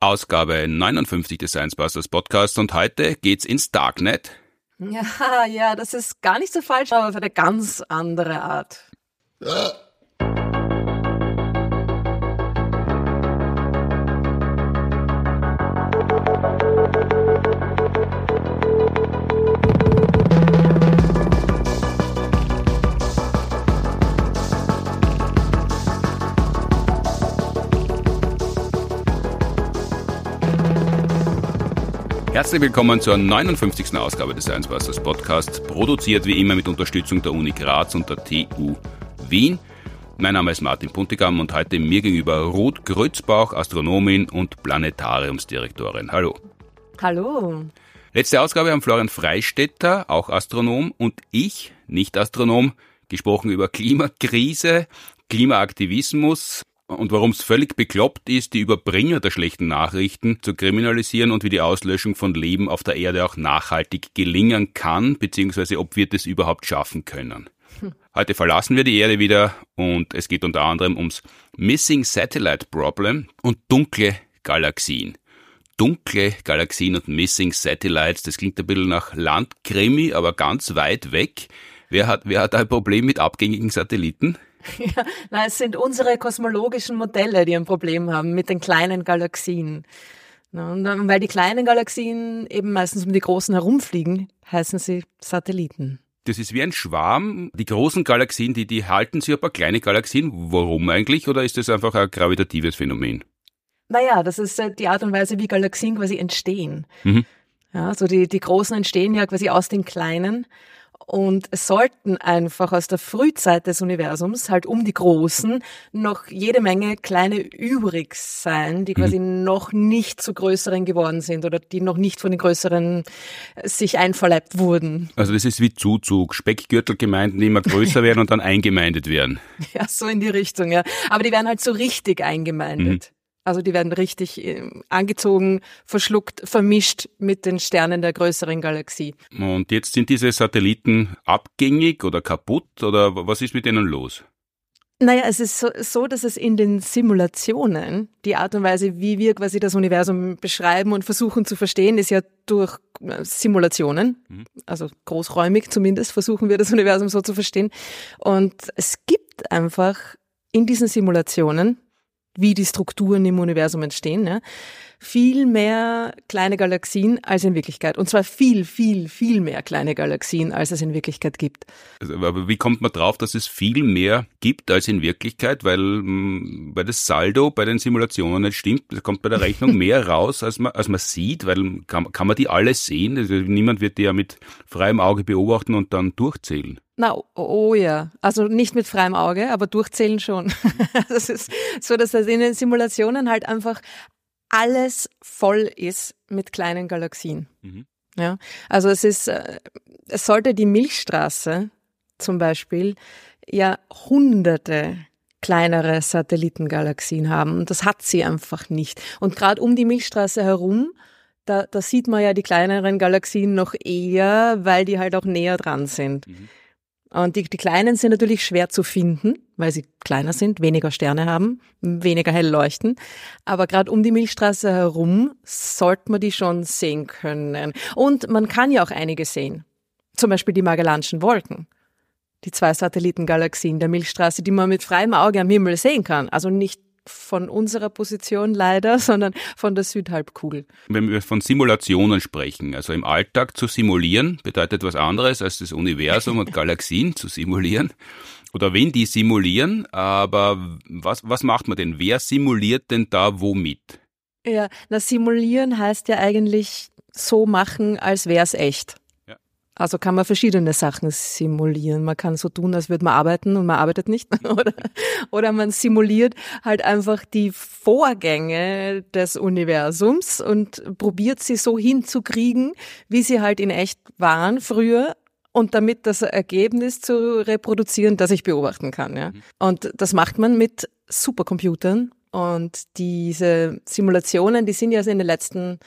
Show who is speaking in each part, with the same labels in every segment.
Speaker 1: Ausgabe 59 des Science Busters Podcast und heute geht's ins Darknet.
Speaker 2: Ja, ja, das ist gar nicht so falsch, aber für eine ganz andere Art.
Speaker 1: Herzlich willkommen zur 59. Ausgabe des Science Busters Podcast, produziert wie immer mit Unterstützung der Uni Graz und der TU Wien. Mein Name ist Martin Puntigam und heute mir gegenüber Ruth Grützbauch, Astronomin und Planetariumsdirektorin. Hallo.
Speaker 2: Hallo.
Speaker 1: Letzte Ausgabe haben Florian Freistetter, auch Astronom, und ich, nicht Astronom, gesprochen über Klimakrise, Klimaaktivismus, und warum es völlig bekloppt ist, die Überbringer der schlechten Nachrichten zu kriminalisieren und wie die Auslöschung von Leben auf der Erde auch nachhaltig gelingen kann, beziehungsweise ob wir das überhaupt schaffen können. Heute verlassen wir die Erde wieder und es geht unter anderem ums Missing Satellite Problem und dunkle Galaxien. Dunkle Galaxien und Missing Satellites, das klingt ein bisschen nach Landkrimi, aber ganz weit weg. Wer hat, wer hat ein Problem mit abgängigen Satelliten?
Speaker 2: Ja, na, es sind unsere kosmologischen Modelle, die ein Problem haben mit den kleinen Galaxien. Na, und weil die kleinen Galaxien eben meistens um die großen herumfliegen, heißen sie Satelliten.
Speaker 1: Das ist wie ein Schwarm. Die großen Galaxien, die, die halten sich ein paar kleine Galaxien. Warum eigentlich? Oder ist das einfach ein gravitatives Phänomen?
Speaker 2: Naja, das ist äh, die Art und Weise, wie Galaxien quasi entstehen. Mhm. Ja, also die, die großen entstehen ja quasi aus den kleinen und es sollten einfach aus der Frühzeit des Universums, halt um die Großen, noch jede Menge kleine übrig sein, die quasi mhm. noch nicht zu größeren geworden sind oder die noch nicht von den größeren äh, sich einverleibt wurden.
Speaker 1: Also das ist wie Zuzug, Speckgürtelgemeinden, die immer größer werden und dann eingemeindet werden.
Speaker 2: Ja, so in die Richtung, ja. Aber die werden halt so richtig eingemeindet. Mhm. Also die werden richtig äh, angezogen, verschluckt, vermischt mit den Sternen der größeren Galaxie.
Speaker 1: Und jetzt sind diese Satelliten abgängig oder kaputt oder was ist mit denen los?
Speaker 2: Naja, es ist so, so, dass es in den Simulationen, die Art und Weise, wie wir quasi das Universum beschreiben und versuchen zu verstehen, ist ja durch äh, Simulationen, mhm. also großräumig zumindest versuchen wir das Universum so zu verstehen. Und es gibt einfach in diesen Simulationen wie die Strukturen im Universum entstehen, ne? Viel mehr kleine Galaxien als in Wirklichkeit. Und zwar viel, viel, viel mehr kleine Galaxien, als es in Wirklichkeit gibt.
Speaker 1: Also, aber wie kommt man drauf, dass es viel mehr gibt als in Wirklichkeit? Weil, mm, weil das Saldo bei den Simulationen nicht stimmt. Es kommt bei der Rechnung mehr raus, als man, als man sieht, weil kann, kann man die alle sehen? Also niemand wird die ja mit freiem Auge beobachten und dann durchzählen.
Speaker 2: Na, oh ja. Also nicht mit freiem Auge, aber durchzählen schon. Das ist so, dass das in den Simulationen halt einfach alles voll ist mit kleinen Galaxien. Mhm. Ja, also es ist, äh, es sollte die Milchstraße zum Beispiel ja hunderte kleinere Satellitengalaxien haben. Und das hat sie einfach nicht. Und gerade um die Milchstraße herum, da, da sieht man ja die kleineren Galaxien noch eher, weil die halt auch näher dran sind. Mhm. Und die, die Kleinen sind natürlich schwer zu finden, weil sie kleiner sind, weniger Sterne haben, weniger hell leuchten. Aber gerade um die Milchstraße herum sollte man die schon sehen können. Und man kann ja auch einige sehen. Zum Beispiel die Magellanischen Wolken. Die zwei Satellitengalaxien der Milchstraße, die man mit freiem Auge am Himmel sehen kann. Also nicht von unserer Position leider, sondern von der Südhalbkugel.
Speaker 1: Wenn wir von Simulationen sprechen, also im Alltag zu simulieren, bedeutet was anderes als das Universum und Galaxien zu simulieren. Oder wenn die simulieren, aber was, was macht man denn? Wer simuliert denn da womit?
Speaker 2: Ja, na simulieren heißt ja eigentlich so machen, als wäre es echt. Also kann man verschiedene Sachen simulieren. Man kann so tun, als würde man arbeiten und man arbeitet nicht. oder, oder man simuliert halt einfach die Vorgänge des Universums und probiert sie so hinzukriegen, wie sie halt in echt waren früher und damit das Ergebnis zu reproduzieren, das ich beobachten kann. Ja. Mhm. Und das macht man mit Supercomputern. Und diese Simulationen, die sind ja in den letzten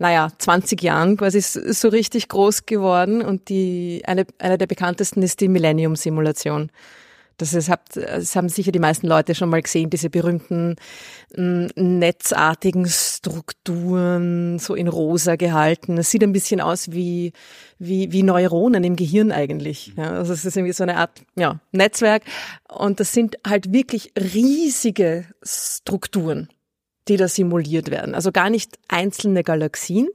Speaker 2: naja, 20 Jahren quasi so richtig groß geworden und die, eine, eine der bekanntesten ist die Millennium-Simulation. Das, ist, das haben sicher die meisten Leute schon mal gesehen, diese berühmten mm, netzartigen Strukturen, so in rosa gehalten. Es sieht ein bisschen aus wie, wie, wie Neuronen im Gehirn eigentlich. Ja, also es ist irgendwie so eine Art ja, Netzwerk. Und das sind halt wirklich riesige Strukturen, die da simuliert werden. Also gar nicht einzelne Galaxien,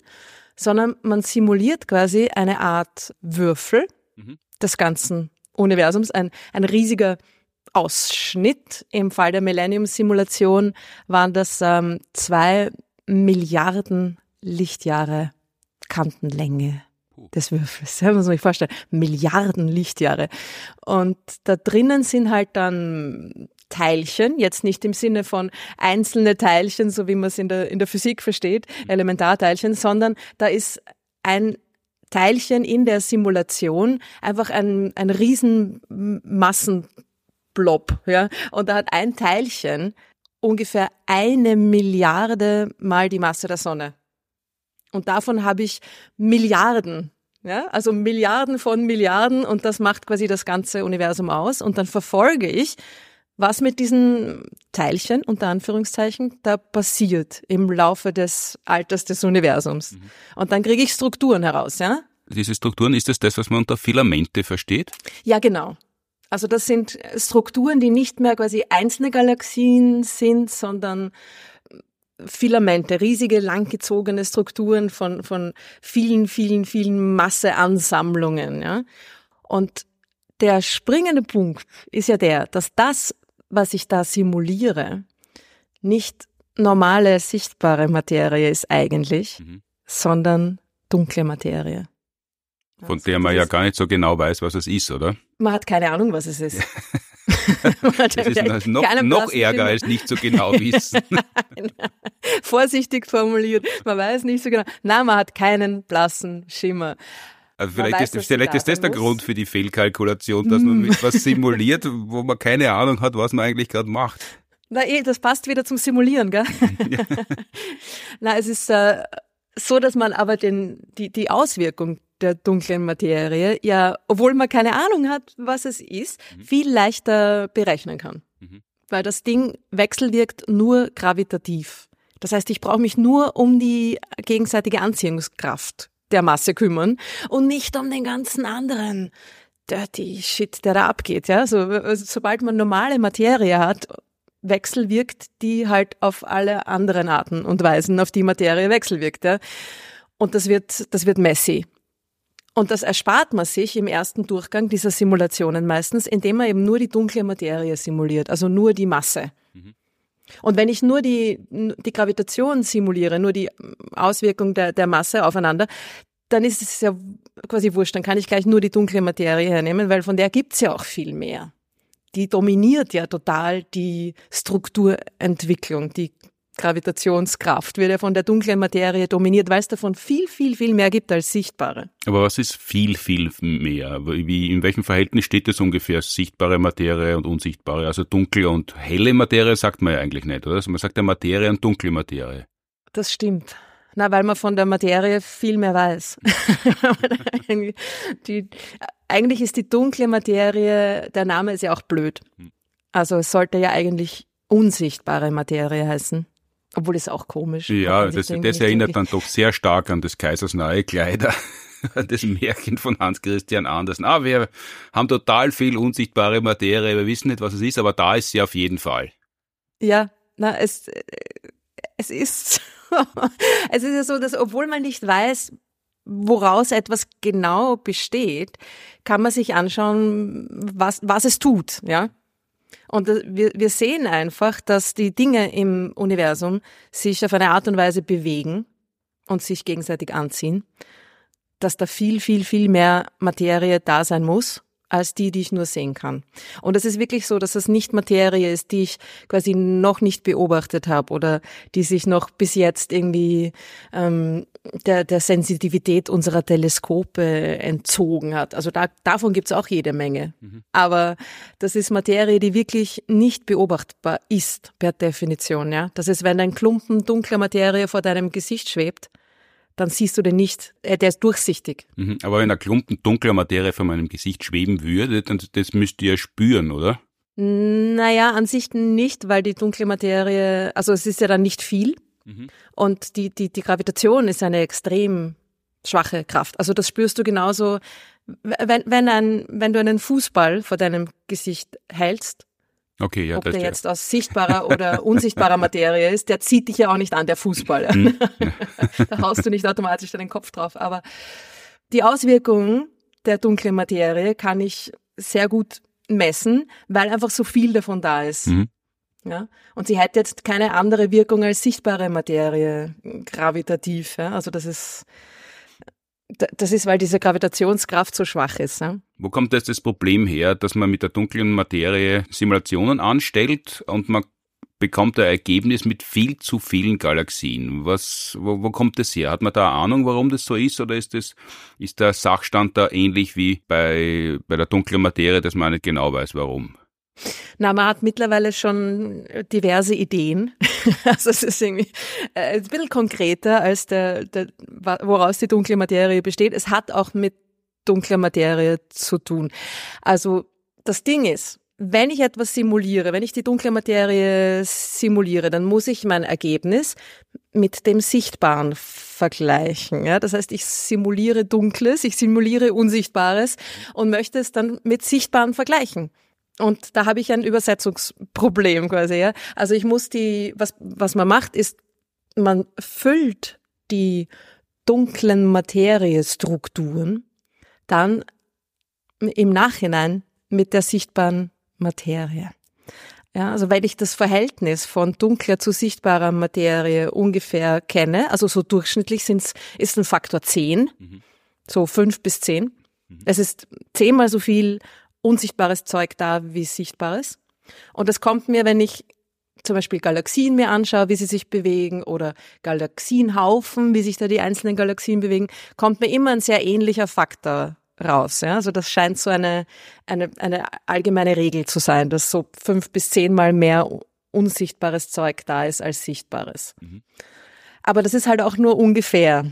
Speaker 2: sondern man simuliert quasi eine Art Würfel mhm. des ganzen Universums, ein, ein riesiger Ausschnitt. Im Fall der Millennium-Simulation waren das ähm, zwei Milliarden Lichtjahre Kantenlänge des Würfels. Ja, muss man sich vorstellen. Milliarden Lichtjahre. Und da drinnen sind halt dann Teilchen, jetzt nicht im Sinne von einzelne Teilchen, so wie man es in der, in der Physik versteht, Elementarteilchen, sondern da ist ein Teilchen in der Simulation einfach ein, ein riesen Massenblob, ja. Und da hat ein Teilchen ungefähr eine Milliarde mal die Masse der Sonne. Und davon habe ich Milliarden ja, also Milliarden von Milliarden und das macht quasi das ganze Universum aus. Und dann verfolge ich, was mit diesen Teilchen, unter Anführungszeichen, da passiert im Laufe des Alters des Universums. Mhm. Und dann kriege ich Strukturen heraus, ja?
Speaker 1: Diese Strukturen, ist das das, was man unter Filamente versteht?
Speaker 2: Ja, genau. Also das sind Strukturen, die nicht mehr quasi einzelne Galaxien sind, sondern Filamente, riesige langgezogene Strukturen von, von vielen, vielen, vielen Masseansammlungen, ja. Und der springende Punkt ist ja der, dass das was ich da simuliere, nicht normale sichtbare Materie ist eigentlich, mhm. sondern dunkle Materie.
Speaker 1: Von also der man ja gar nicht so genau weiß, was es ist, oder?
Speaker 2: Man hat keine Ahnung, was es ist.
Speaker 1: das ist noch, noch ärger als nicht so genau wissen.
Speaker 2: Vorsichtig formuliert, man weiß nicht so genau. Nein, man hat keinen blassen Schimmer.
Speaker 1: Also vielleicht, weiß, ist, vielleicht ist das der muss. Grund für die Fehlkalkulation, dass man was simuliert, wo man keine Ahnung hat, was man eigentlich gerade macht.
Speaker 2: Na eh, das passt wieder zum Simulieren, gell? Ja. Na, es ist äh, so, dass man aber den, die, die Auswirkung der dunklen Materie ja, obwohl man keine Ahnung hat, was es ist, mhm. viel leichter berechnen kann. Mhm. Weil das Ding wechselwirkt nur gravitativ. Das heißt, ich brauche mich nur um die gegenseitige Anziehungskraft der Masse kümmern und nicht um den ganzen anderen dirty Shit, der da abgeht. Ja, so, also, sobald man normale Materie hat, wechselwirkt die halt auf alle anderen Arten und Weisen, auf die Materie wechselwirkt. Ja. Und das wird, das wird messy. Und das erspart man sich im ersten Durchgang dieser Simulationen meistens, indem man eben nur die dunkle Materie simuliert, also nur die Masse. Und wenn ich nur die, die Gravitation simuliere, nur die Auswirkung der, der Masse aufeinander, dann ist es ja quasi wurscht. Dann kann ich gleich nur die dunkle Materie hernehmen, weil von der gibt's ja auch viel mehr. Die dominiert ja total die Strukturentwicklung, die Gravitationskraft wird ja von der dunklen Materie dominiert, weil es davon viel, viel, viel mehr gibt als sichtbare.
Speaker 1: Aber was ist viel, viel mehr? Wie, in welchem Verhältnis steht das ungefähr, sichtbare Materie und unsichtbare? Also dunkle und helle Materie sagt man ja eigentlich nicht, oder? Also man sagt ja Materie und dunkle Materie.
Speaker 2: Das stimmt. Na, weil man von der Materie viel mehr weiß. die, eigentlich ist die dunkle Materie, der Name ist ja auch blöd. Hm. Also es sollte ja eigentlich unsichtbare Materie heißen. Obwohl es auch komisch.
Speaker 1: Ja, das, das erinnert dann doch sehr stark an des Kaisers neue Kleider. Das Märchen von Hans Christian Andersen. Ah, wir haben total viel unsichtbare Materie, wir wissen nicht, was es ist, aber da ist sie auf jeden Fall.
Speaker 2: Ja, na, es, es ist, es ist ja so, dass obwohl man nicht weiß, woraus etwas genau besteht, kann man sich anschauen, was, was es tut, ja. Und wir, wir sehen einfach, dass die Dinge im Universum sich auf eine Art und Weise bewegen und sich gegenseitig anziehen, dass da viel, viel, viel mehr Materie da sein muss als die, die ich nur sehen kann. Und es ist wirklich so, dass das nicht Materie ist, die ich quasi noch nicht beobachtet habe oder die sich noch bis jetzt irgendwie ähm, der, der Sensitivität unserer Teleskope entzogen hat. Also da, davon gibt's auch jede Menge. Mhm. Aber das ist Materie, die wirklich nicht beobachtbar ist per Definition. Ja, Das ist, wenn ein Klumpen dunkler Materie vor deinem Gesicht schwebt, dann siehst du den nicht, äh, der ist durchsichtig.
Speaker 1: Mhm, aber wenn ein Klumpen dunkler Materie vor meinem Gesicht schweben würde, dann das müsst ihr ja spüren, oder?
Speaker 2: Naja, an sich nicht, weil die dunkle Materie, also es ist ja dann nicht viel. Mhm. Und die, die, die Gravitation ist eine extrem schwache Kraft. Also das spürst du genauso, wenn, wenn, ein, wenn du einen Fußball vor deinem Gesicht hältst,
Speaker 1: Okay, ja,
Speaker 2: ob der jetzt aus sichtbarer oder unsichtbarer Materie ist, der zieht dich ja auch nicht an, der Fußball. Mhm. da haust du nicht automatisch deinen Kopf drauf. Aber die Auswirkungen der dunklen Materie kann ich sehr gut messen, weil einfach so viel davon da ist. Mhm. Ja? Und sie hat jetzt keine andere Wirkung als sichtbare Materie, gravitativ. Ja? Also das ist, das ist, weil diese Gravitationskraft so schwach ist. Ja?
Speaker 1: Wo kommt jetzt das Problem her, dass man mit der dunklen Materie Simulationen anstellt und man bekommt ein Ergebnis mit viel zu vielen Galaxien. Was, wo, wo kommt das her? Hat man da eine Ahnung, warum das so ist, oder ist das, ist der Sachstand da ähnlich wie bei, bei der dunklen Materie, dass man nicht genau weiß, warum?
Speaker 2: Na, man hat mittlerweile schon diverse Ideen. also es ist irgendwie äh, ein bisschen konkreter als der, der, woraus die dunkle Materie besteht. Es hat auch mit dunkler Materie zu tun. Also das Ding ist, wenn ich etwas simuliere, wenn ich die dunkle Materie simuliere, dann muss ich mein Ergebnis mit dem Sichtbaren vergleichen. Ja? Das heißt, ich simuliere Dunkles, ich simuliere Unsichtbares und möchte es dann mit Sichtbaren vergleichen. Und da habe ich ein Übersetzungsproblem quasi. Ja? Also ich muss die, was, was man macht, ist, man füllt die dunklen Materiestrukturen dann im Nachhinein mit der sichtbaren Materie. Ja, also weil ich das Verhältnis von dunkler zu sichtbarer Materie ungefähr kenne, also so durchschnittlich sind's, ist ein Faktor 10, mhm. so fünf bis zehn. Mhm. Es ist zehnmal so viel unsichtbares Zeug da wie sichtbares. Und das kommt mir, wenn ich zum Beispiel Galaxien mir anschaue, wie sie sich bewegen oder Galaxienhaufen, wie sich da die einzelnen Galaxien bewegen, kommt mir immer ein sehr ähnlicher Faktor raus. Ja? Also das scheint so eine, eine, eine allgemeine Regel zu sein, dass so fünf bis zehnmal mehr unsichtbares Zeug da ist als sichtbares. Mhm. Aber das ist halt auch nur ungefähr.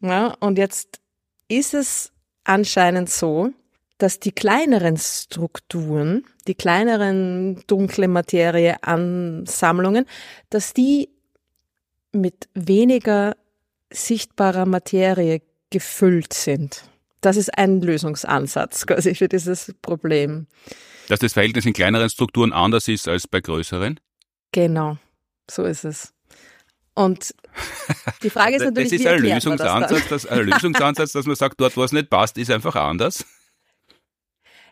Speaker 2: Ja? Und jetzt ist es anscheinend so, dass die kleineren Strukturen, die kleineren dunkle Materie-Ansammlungen, dass die mit weniger sichtbarer Materie gefüllt sind. Das ist ein Lösungsansatz quasi für dieses Problem.
Speaker 1: Dass das Verhältnis in kleineren Strukturen anders ist als bei größeren?
Speaker 2: Genau, so ist es. Und die Frage ist natürlich,
Speaker 1: das ist ein Lösungsansatz, das ein Lösungsansatz, dass man sagt, dort, wo es nicht passt, ist einfach anders.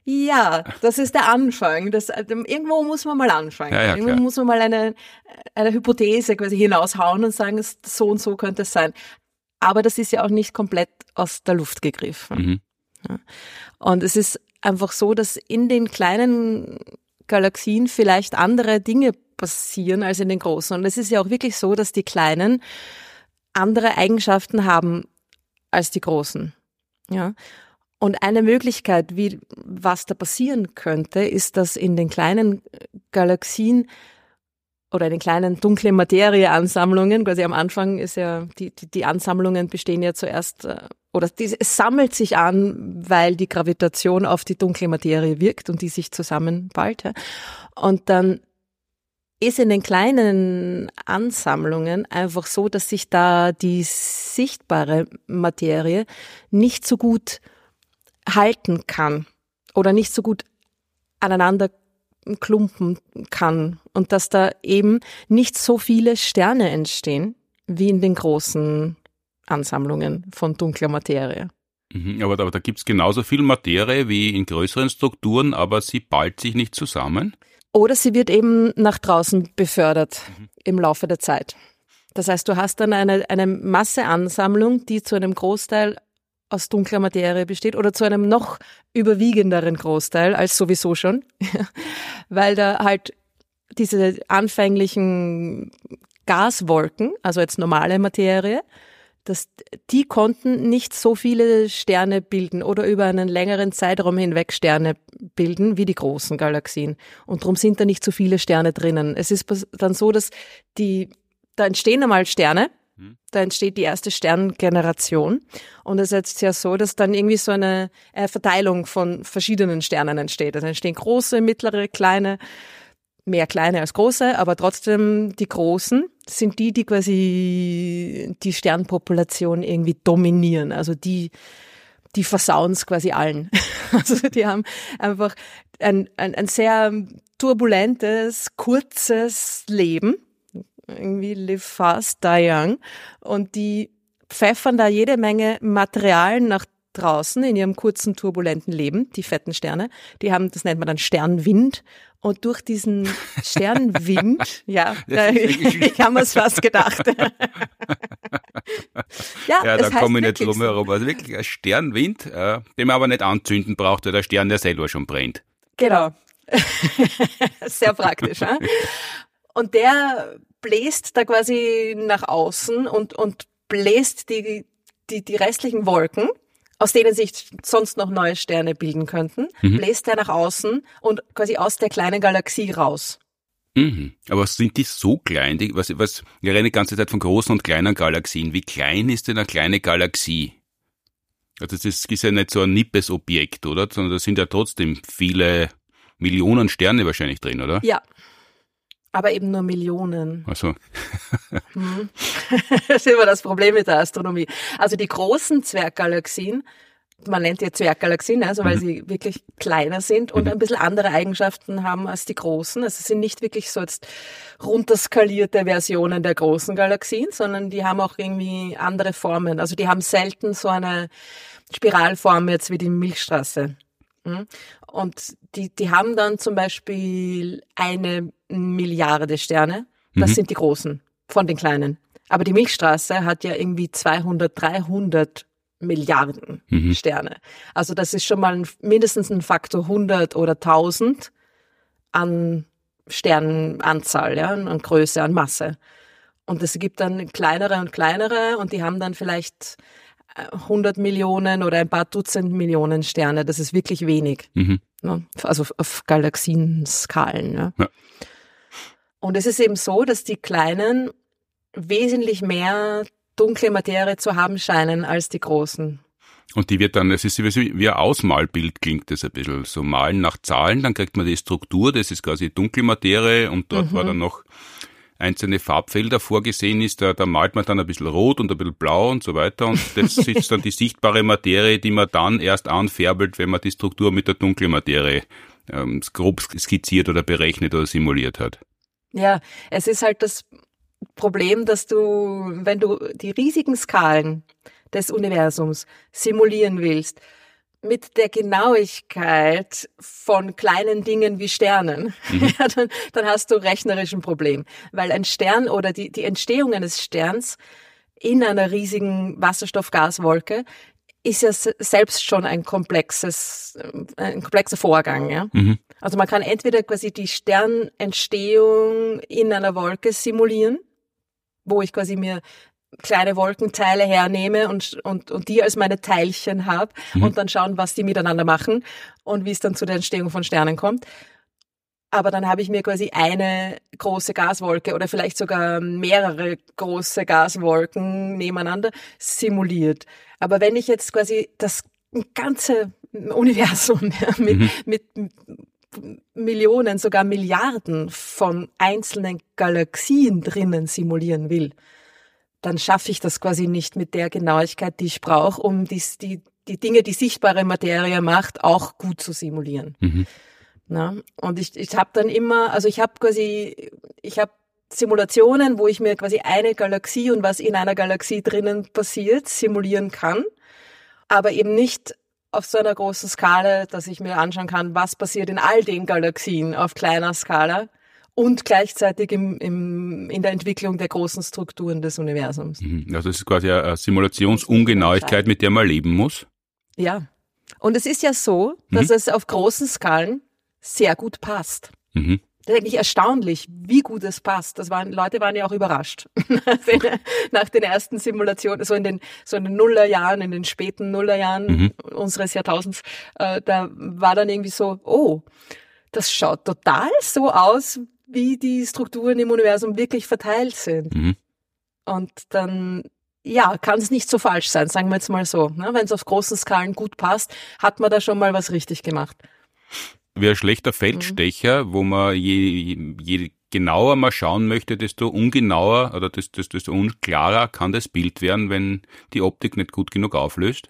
Speaker 2: Ja, das ist der Anfang. Das, ähm, irgendwo muss man mal anfangen. Ja, ja, irgendwo muss man mal eine, eine Hypothese quasi hinaushauen und sagen, so und so könnte es sein. Aber das ist ja auch nicht komplett aus der Luft gegriffen. Mhm. Und es ist einfach so, dass in den kleinen Galaxien vielleicht andere Dinge passieren als in den großen. Und es ist ja auch wirklich so, dass die kleinen andere Eigenschaften haben als die großen. Ja. Und eine Möglichkeit, wie was da passieren könnte, ist, dass in den kleinen Galaxien oder in den kleinen dunklen Materieansammlungen, quasi am Anfang ist ja, die, die, die Ansammlungen bestehen ja zuerst, äh, oder die, es sammelt sich an, weil die Gravitation auf die dunkle Materie wirkt und die sich zusammenballt. Ja. Und dann ist in den kleinen Ansammlungen einfach so, dass sich da die sichtbare Materie nicht so gut halten kann oder nicht so gut aneinander klumpen kann und dass da eben nicht so viele Sterne entstehen wie in den großen Ansammlungen von dunkler Materie.
Speaker 1: Mhm, aber, aber da gibt's genauso viel Materie wie in größeren Strukturen, aber sie ballt sich nicht zusammen?
Speaker 2: Oder sie wird eben nach draußen befördert mhm. im Laufe der Zeit. Das heißt, du hast dann eine, eine Masseansammlung, die zu einem Großteil aus dunkler Materie besteht oder zu einem noch überwiegenderen Großteil als sowieso schon, weil da halt diese anfänglichen Gaswolken, also jetzt normale Materie, dass die konnten nicht so viele Sterne bilden oder über einen längeren Zeitraum hinweg Sterne bilden wie die großen Galaxien. Und darum sind da nicht so viele Sterne drinnen. Es ist dann so, dass die, da entstehen einmal Sterne. Da entsteht die erste Sterngeneration. Und es ist jetzt ja so, dass dann irgendwie so eine Verteilung von verschiedenen Sternen entsteht. Also entstehen große, mittlere, kleine, mehr kleine als große, aber trotzdem die großen sind die, die quasi die Sternpopulation irgendwie dominieren. Also die, die versauen es quasi allen. Also die haben einfach ein, ein, ein sehr turbulentes, kurzes Leben. Irgendwie live fast, die young. Und die pfeffern da jede Menge Material nach draußen in ihrem kurzen, turbulenten Leben, die fetten Sterne. Die haben, das nennt man dann Sternwind. Und durch diesen Sternwind, ja, da, ich habe es fast gedacht.
Speaker 1: ja, ja da komme ich nicht drum herum. Also wirklich ein Sternwind, äh, den man aber nicht anzünden braucht, weil der Stern ja selber schon brennt.
Speaker 2: Genau. Sehr praktisch. ja? Und der bläst da quasi nach außen und, und bläst die, die, die restlichen Wolken aus denen sich sonst noch neue Sterne bilden könnten, mhm. bläst er nach außen und quasi aus der kleinen Galaxie raus.
Speaker 1: Mhm. Aber sind die so klein? Die, was, was, wir reden die ganze Zeit von großen und kleinen Galaxien. Wie klein ist denn eine kleine Galaxie? Also das ist, ist ja nicht so ein nippes Objekt, oder? Sondern da sind ja trotzdem viele Millionen Sterne wahrscheinlich drin, oder?
Speaker 2: Ja, aber eben nur Millionen.
Speaker 1: Ach so.
Speaker 2: hm. Das ist immer das Problem mit der Astronomie. Also die großen Zwerggalaxien, man nennt die Zwerggalaxien, also weil mhm. sie wirklich kleiner sind und mhm. ein bisschen andere Eigenschaften haben als die großen. Also sie sind nicht wirklich so jetzt runterskalierte Versionen der großen Galaxien, sondern die haben auch irgendwie andere Formen. Also die haben selten so eine Spiralform jetzt wie die Milchstraße. Hm? Und die, die haben dann zum Beispiel eine Milliarde Sterne. Das mhm. sind die großen von den kleinen. Aber die Milchstraße hat ja irgendwie 200, 300 Milliarden mhm. Sterne. Also das ist schon mal ein, mindestens ein Faktor 100 oder 1000 an Sternenanzahl, ja, an Größe, an Masse. Und es gibt dann kleinere und kleinere und die haben dann vielleicht 100 Millionen oder ein paar Dutzend Millionen Sterne. Das ist wirklich wenig. Mhm. Ne? Also auf Galaxienskalen. Ne? Ja. Und es ist eben so, dass die kleinen wesentlich mehr dunkle Materie zu haben scheinen als die großen.
Speaker 1: Und die wird dann, es ist wie ein Ausmalbild klingt das ein bisschen. So malen nach Zahlen, dann kriegt man die Struktur, das ist quasi dunkle Materie und dort mhm. war dann noch einzelne Farbfelder vorgesehen ist, da, da malt man dann ein bisschen rot und ein bisschen blau und so weiter und das ist dann die sichtbare Materie, die man dann erst anfärbelt, wenn man die Struktur mit der dunklen Materie ähm, grob skizziert oder berechnet oder simuliert hat.
Speaker 2: Ja, es ist halt das Problem, dass du, wenn du die riesigen Skalen des Universums simulieren willst, mit der Genauigkeit von kleinen Dingen wie Sternen, mhm. ja, dann, dann hast du rechnerisch ein Problem. Weil ein Stern oder die, die Entstehung eines Sterns in einer riesigen Wasserstoffgaswolke ist ja selbst schon ein komplexes, ein komplexer Vorgang. Ja? Mhm. Also man kann entweder quasi die Sternentstehung in einer Wolke simulieren, wo ich quasi mir kleine Wolkenteile hernehme und, und, und die als meine Teilchen habe mhm. und dann schauen, was die miteinander machen und wie es dann zu der Entstehung von Sternen kommt. Aber dann habe ich mir quasi eine große Gaswolke oder vielleicht sogar mehrere große Gaswolken nebeneinander simuliert. Aber wenn ich jetzt quasi das ganze Universum mit, mhm. mit Millionen, sogar Milliarden von einzelnen Galaxien drinnen simulieren will, dann schaffe ich das quasi nicht mit der Genauigkeit, die ich brauche, um die, die, die Dinge, die sichtbare Materie macht, auch gut zu simulieren. Mhm. Na? Und ich, ich habe dann immer, also ich habe quasi, ich habe Simulationen, wo ich mir quasi eine Galaxie und was in einer Galaxie drinnen passiert, simulieren kann, aber eben nicht auf so einer großen Skala, dass ich mir anschauen kann, was passiert in all den Galaxien auf kleiner Skala, und gleichzeitig im, im, in der Entwicklung der großen Strukturen des Universums.
Speaker 1: Mhm. Also es ist quasi eine Simulationsungenauigkeit, mit der man leben muss.
Speaker 2: Ja. Und es ist ja so, dass mhm. es auf großen Skalen sehr gut passt. Mhm. Das ist eigentlich erstaunlich, wie gut es passt. Das waren, Leute waren ja auch überrascht. Nach den ersten Simulationen, so in den, so in den Nullerjahren, in den späten Nullerjahren mhm. unseres Jahrtausends, äh, da war dann irgendwie so, oh, das schaut total so aus, wie die Strukturen im Universum wirklich verteilt sind. Mhm. Und dann ja, kann es nicht so falsch sein, sagen wir jetzt mal so. Ne? Wenn es auf großen Skalen gut passt, hat man da schon mal was richtig gemacht.
Speaker 1: Wie ein schlechter Feldstecher, mhm. wo man je, je genauer man schauen möchte, desto ungenauer oder desto, desto unklarer kann das Bild werden, wenn die Optik nicht gut genug auflöst.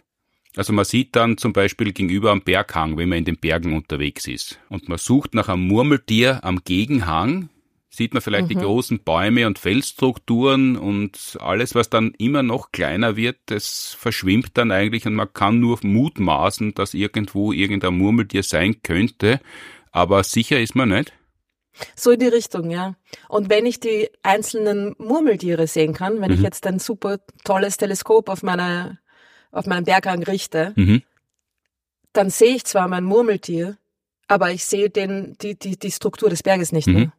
Speaker 1: Also man sieht dann zum Beispiel gegenüber am Berghang, wenn man in den Bergen unterwegs ist und man sucht nach einem Murmeltier am Gegenhang, sieht man vielleicht mhm. die großen Bäume und Felsstrukturen und alles, was dann immer noch kleiner wird, das verschwimmt dann eigentlich und man kann nur mutmaßen, dass irgendwo irgendein Murmeltier sein könnte, aber sicher ist man nicht.
Speaker 2: So in die Richtung, ja. Und wenn ich die einzelnen Murmeltiere sehen kann, wenn mhm. ich jetzt ein super tolles Teleskop auf meine, auf meinen Berghang richte, mhm. dann sehe ich zwar mein Murmeltier, aber ich sehe den, die, die, die Struktur des Berges nicht mhm. mehr.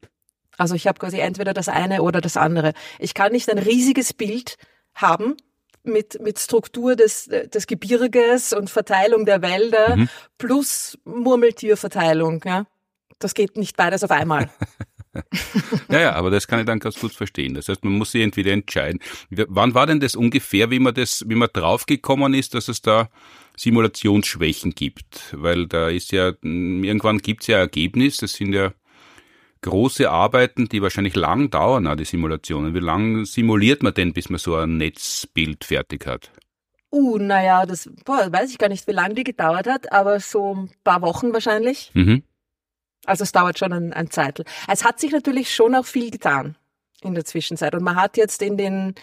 Speaker 2: Also ich habe quasi entweder das eine oder das andere. Ich kann nicht ein riesiges Bild haben mit, mit Struktur des, des Gebirges und Verteilung der Wälder mhm. plus Murmeltierverteilung. Ja? Das geht nicht beides auf einmal.
Speaker 1: ja, ja, aber das kann ich dann ganz gut verstehen. Das heißt, man muss sich entweder entscheiden. Wann war denn das ungefähr, wie man das, wie man draufgekommen ist, dass es da Simulationsschwächen gibt? Weil da ist ja, irgendwann gibt es ja Ergebnis, das sind ja große Arbeiten, die wahrscheinlich lang dauern, die Simulationen. Wie lange simuliert man denn, bis man so ein Netzbild fertig hat?
Speaker 2: Uh, naja, das boah, weiß ich gar nicht, wie lange die gedauert hat, aber so ein paar Wochen wahrscheinlich. Mhm. Also es dauert schon ein, ein Zeitl. Es hat sich natürlich schon auch viel getan in der Zwischenzeit. Und man hat jetzt in den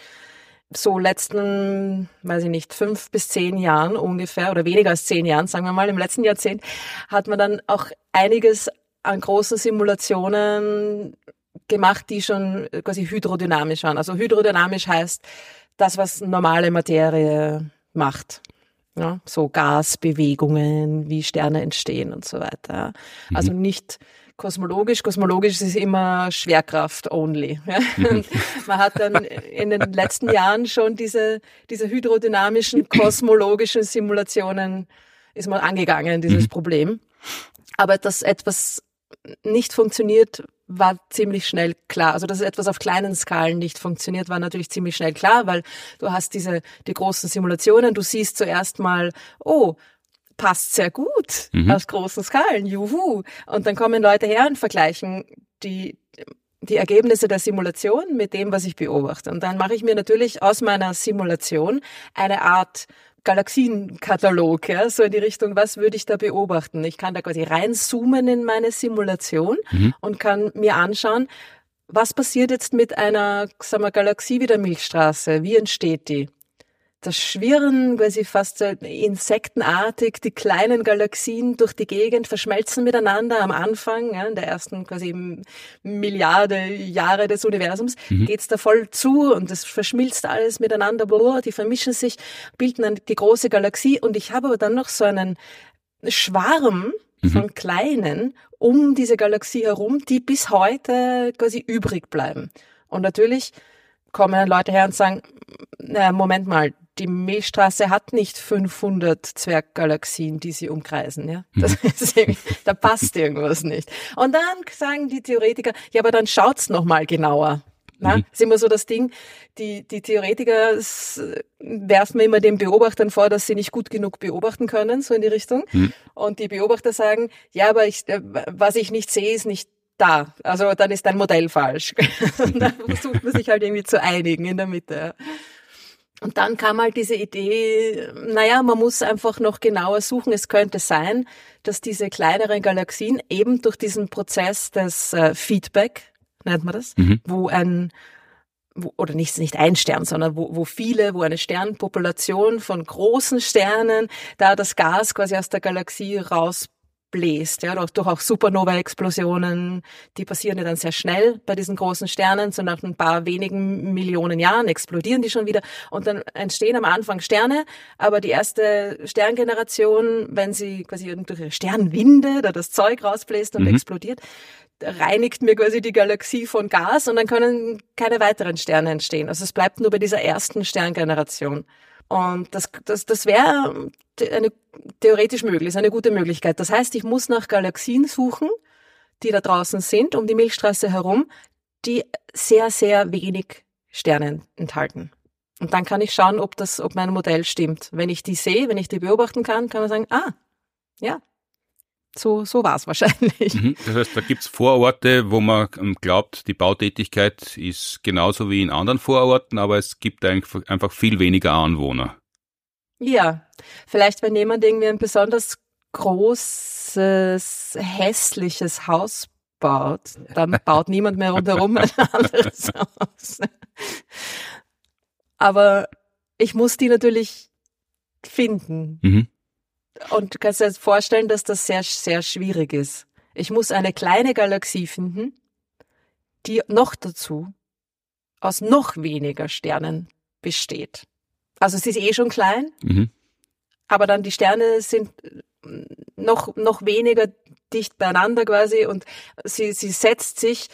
Speaker 2: so letzten, weiß ich nicht, fünf bis zehn Jahren ungefähr oder weniger als zehn Jahren, sagen wir mal, im letzten Jahrzehnt, hat man dann auch einiges an großen Simulationen gemacht, die schon quasi hydrodynamisch waren. Also hydrodynamisch heißt das, was normale Materie macht. Ja, so Gasbewegungen, wie Sterne entstehen und so weiter. Mhm. Also nicht kosmologisch. Kosmologisch ist immer Schwerkraft only. Ja? Mhm. Man hat dann in den letzten Jahren schon diese, diese hydrodynamischen kosmologischen Simulationen ist man angegangen, dieses mhm. Problem. Aber dass etwas nicht funktioniert, war ziemlich schnell klar. Also dass etwas auf kleinen Skalen nicht funktioniert, war natürlich ziemlich schnell klar, weil du hast diese die großen Simulationen, du siehst zuerst mal, oh, passt sehr gut mhm. aus großen Skalen, juhu. Und dann kommen Leute her und vergleichen die die Ergebnisse der Simulation mit dem, was ich beobachte. Und dann mache ich mir natürlich aus meiner Simulation eine Art Galaxienkatalog, ja, so in die Richtung, was würde ich da beobachten? Ich kann da quasi reinzoomen in meine Simulation mhm. und kann mir anschauen, was passiert jetzt mit einer sagen wir, Galaxie wie der Milchstraße? Wie entsteht die? Das schwirren quasi fast insektenartig die kleinen Galaxien durch die Gegend, verschmelzen miteinander am Anfang, ja, in der ersten quasi Milliarde Jahre des Universums, mhm. geht's da voll zu und es verschmilzt alles miteinander, die vermischen sich, bilden dann die große Galaxie und ich habe aber dann noch so einen Schwarm mhm. von kleinen um diese Galaxie herum, die bis heute quasi übrig bleiben. Und natürlich kommen dann Leute her und sagen, na, Moment mal, die Milchstraße hat nicht 500 Zwerggalaxien, die sie umkreisen. Ja? Das mhm. ist da passt irgendwas nicht. Und dann sagen die Theoretiker, ja, aber dann schaut's noch mal genauer. Na, mhm. ist immer so das Ding, die, die Theoretiker werfen immer den Beobachtern vor, dass sie nicht gut genug beobachten können, so in die Richtung. Mhm. Und die Beobachter sagen, ja, aber ich, äh, was ich nicht sehe, ist nicht da. Also dann ist dein Modell falsch. Und dann versucht man sich halt irgendwie zu einigen in der Mitte. Und dann kam halt diese Idee, naja, man muss einfach noch genauer suchen. Es könnte sein, dass diese kleineren Galaxien eben durch diesen Prozess des äh, Feedback, nennt man das, mhm. wo ein, wo, oder nicht, nicht ein Stern, sondern wo, wo viele, wo eine Sternpopulation von großen Sternen da das Gas quasi aus der Galaxie raus bläst, ja, durch, auch Supernova-Explosionen, die passieren ja dann sehr schnell bei diesen großen Sternen, so nach ein paar wenigen Millionen Jahren explodieren die schon wieder und dann entstehen am Anfang Sterne, aber die erste Sterngeneration, wenn sie quasi durch ihre Sternwinde da das Zeug rausbläst und mhm. explodiert, reinigt mir quasi die Galaxie von Gas und dann können keine weiteren Sterne entstehen. Also es bleibt nur bei dieser ersten Sterngeneration. Und das, das, das wäre eine, theoretisch möglich, ist eine gute Möglichkeit. Das heißt, ich muss nach Galaxien suchen, die da draußen sind, um die Milchstraße herum, die sehr, sehr wenig Sterne enthalten. Und dann kann ich schauen, ob das, ob mein Modell stimmt. Wenn ich die sehe, wenn ich die beobachten kann, kann man sagen, ah, ja, so, so war es wahrscheinlich.
Speaker 1: Mhm. Das heißt, da gibt's Vororte, wo man ähm, glaubt, die Bautätigkeit ist genauso wie in anderen Vororten, aber es gibt einfach viel weniger Anwohner.
Speaker 2: Ja, vielleicht wenn jemand irgendwie ein besonders großes, hässliches Haus baut, dann baut niemand mehr rundherum ein anderes Haus. Aber ich muss die natürlich finden. Mhm. Und du kannst dir vorstellen, dass das sehr, sehr schwierig ist. Ich muss eine kleine Galaxie finden, die noch dazu aus noch weniger Sternen besteht. Also sie ist eh schon klein, mhm. aber dann die Sterne sind noch, noch weniger dicht beieinander quasi und sie, sie setzt sich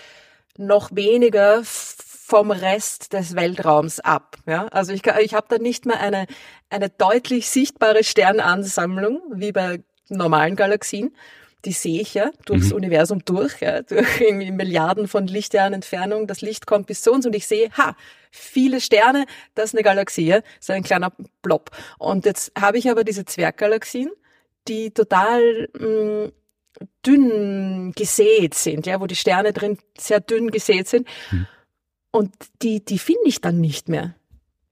Speaker 2: noch weniger vom Rest des Weltraums ab. Ja? Also ich, ich habe da nicht mehr eine, eine deutlich sichtbare Sternansammlung wie bei normalen Galaxien. Die sehe ich ja durchs mhm. Universum durch, ja, durch irgendwie Milliarden von Lichtjahren Entfernung. Das Licht kommt bis zu uns und ich sehe, ha, viele Sterne, das ist eine Galaxie, ja? so ein kleiner Blob. Und jetzt habe ich aber diese Zwerggalaxien, die total mh, mm, dünn gesät sind, ja, wo die Sterne drin sehr dünn gesät sind. Mhm. Und die, die finde ich dann nicht mehr.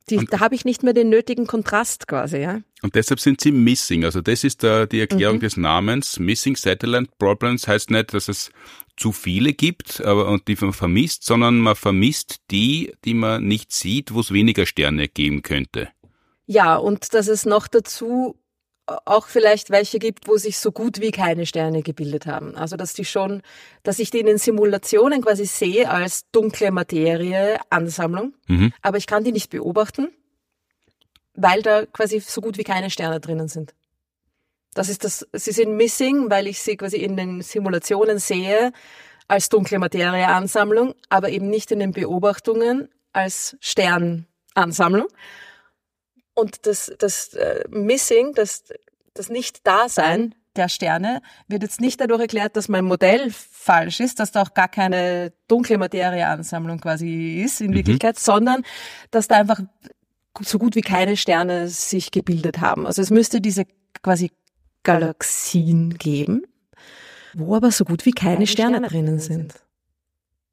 Speaker 2: Die, da habe ich nicht mehr den nötigen Kontrast quasi, ja.
Speaker 1: Und deshalb sind sie missing. Also das ist da die Erklärung mhm. des Namens. Missing Satellite Problems heißt nicht, dass es zu viele gibt aber, und die man vermisst, sondern man vermisst die, die man nicht sieht, wo es weniger Sterne geben könnte.
Speaker 2: Ja, und dass es noch dazu auch vielleicht welche gibt, wo sich so gut wie keine Sterne gebildet haben. Also dass die schon, dass ich die in den Simulationen quasi sehe als dunkle Materie Ansammlung, mhm. aber ich kann die nicht beobachten, weil da quasi so gut wie keine Sterne drinnen sind. Das ist das, sie sind missing, weil ich sie quasi in den Simulationen sehe als dunkle Materie Ansammlung, aber eben nicht in den Beobachtungen als Sternansammlung. Und das, das äh, Missing, das, das Nicht-Dasein der Sterne wird jetzt nicht dadurch erklärt, dass mein Modell falsch ist, dass da auch gar keine dunkle Materieansammlung quasi ist in mhm. Wirklichkeit, sondern dass da einfach so gut wie keine Sterne sich gebildet haben. Also es müsste diese quasi Galaxien geben, wo aber so gut wie keine, keine Sterne, Sterne drinnen sind.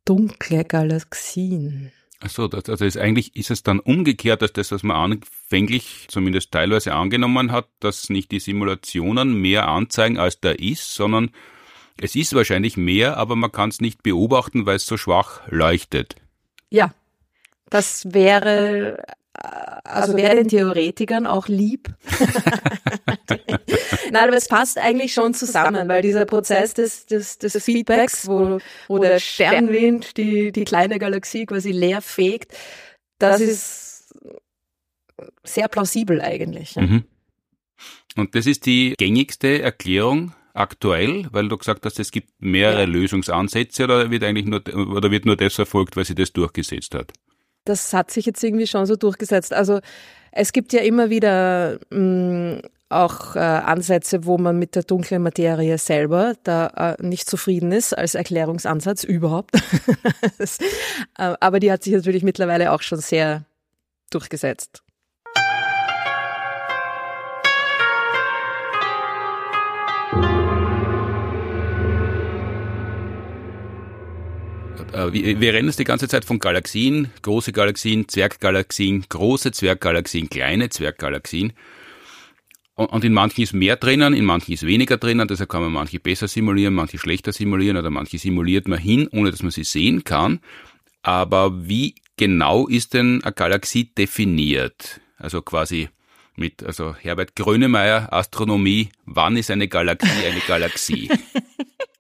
Speaker 2: Dunkle Galaxien.
Speaker 1: Achso, das, also ist eigentlich ist es dann umgekehrt als das, was man anfänglich zumindest teilweise angenommen hat, dass nicht die Simulationen mehr anzeigen, als da ist, sondern es ist wahrscheinlich mehr, aber man kann es nicht beobachten, weil es so schwach leuchtet.
Speaker 2: Ja, das wäre also wäre den Theoretikern auch lieb. Nein, aber es passt eigentlich schon zusammen, weil dieser Prozess des, des, des Feedbacks, wo, wo der Sternwind die, die kleine Galaxie quasi leer fegt, das ist sehr plausibel eigentlich. Mhm.
Speaker 1: Und das ist die gängigste Erklärung aktuell, weil du gesagt hast, es gibt mehrere ja. Lösungsansätze oder wird eigentlich nur oder wird nur das erfolgt, weil sie das durchgesetzt hat?
Speaker 2: Das hat sich jetzt irgendwie schon so durchgesetzt. Also es gibt ja immer wieder mh, mm, auch äh, Ansätze, wo man mit der dunklen Materie selber da äh, nicht zufrieden ist als Erklärungsansatz überhaupt. das, äh, aber die hat sich natürlich mittlerweile auch schon sehr durchgesetzt.
Speaker 1: Wir, wir reden es die ganze Zeit von Galaxien, große Galaxien, Zwerggalaxien, große Zwerggalaxien, kleine Zwerggalaxien. Und, und in manchen ist mehr drinnen, in manchen ist weniger drinnen, deshalb kann man manche besser simulieren, manche schlechter simulieren oder manche simuliert man hin, ohne dass man sie sehen kann. Aber wie genau ist denn eine Galaxie definiert? Also quasi mit, also Herbert Grönemeyer, Astronomie, wann ist eine Galaxie eine Galaxie?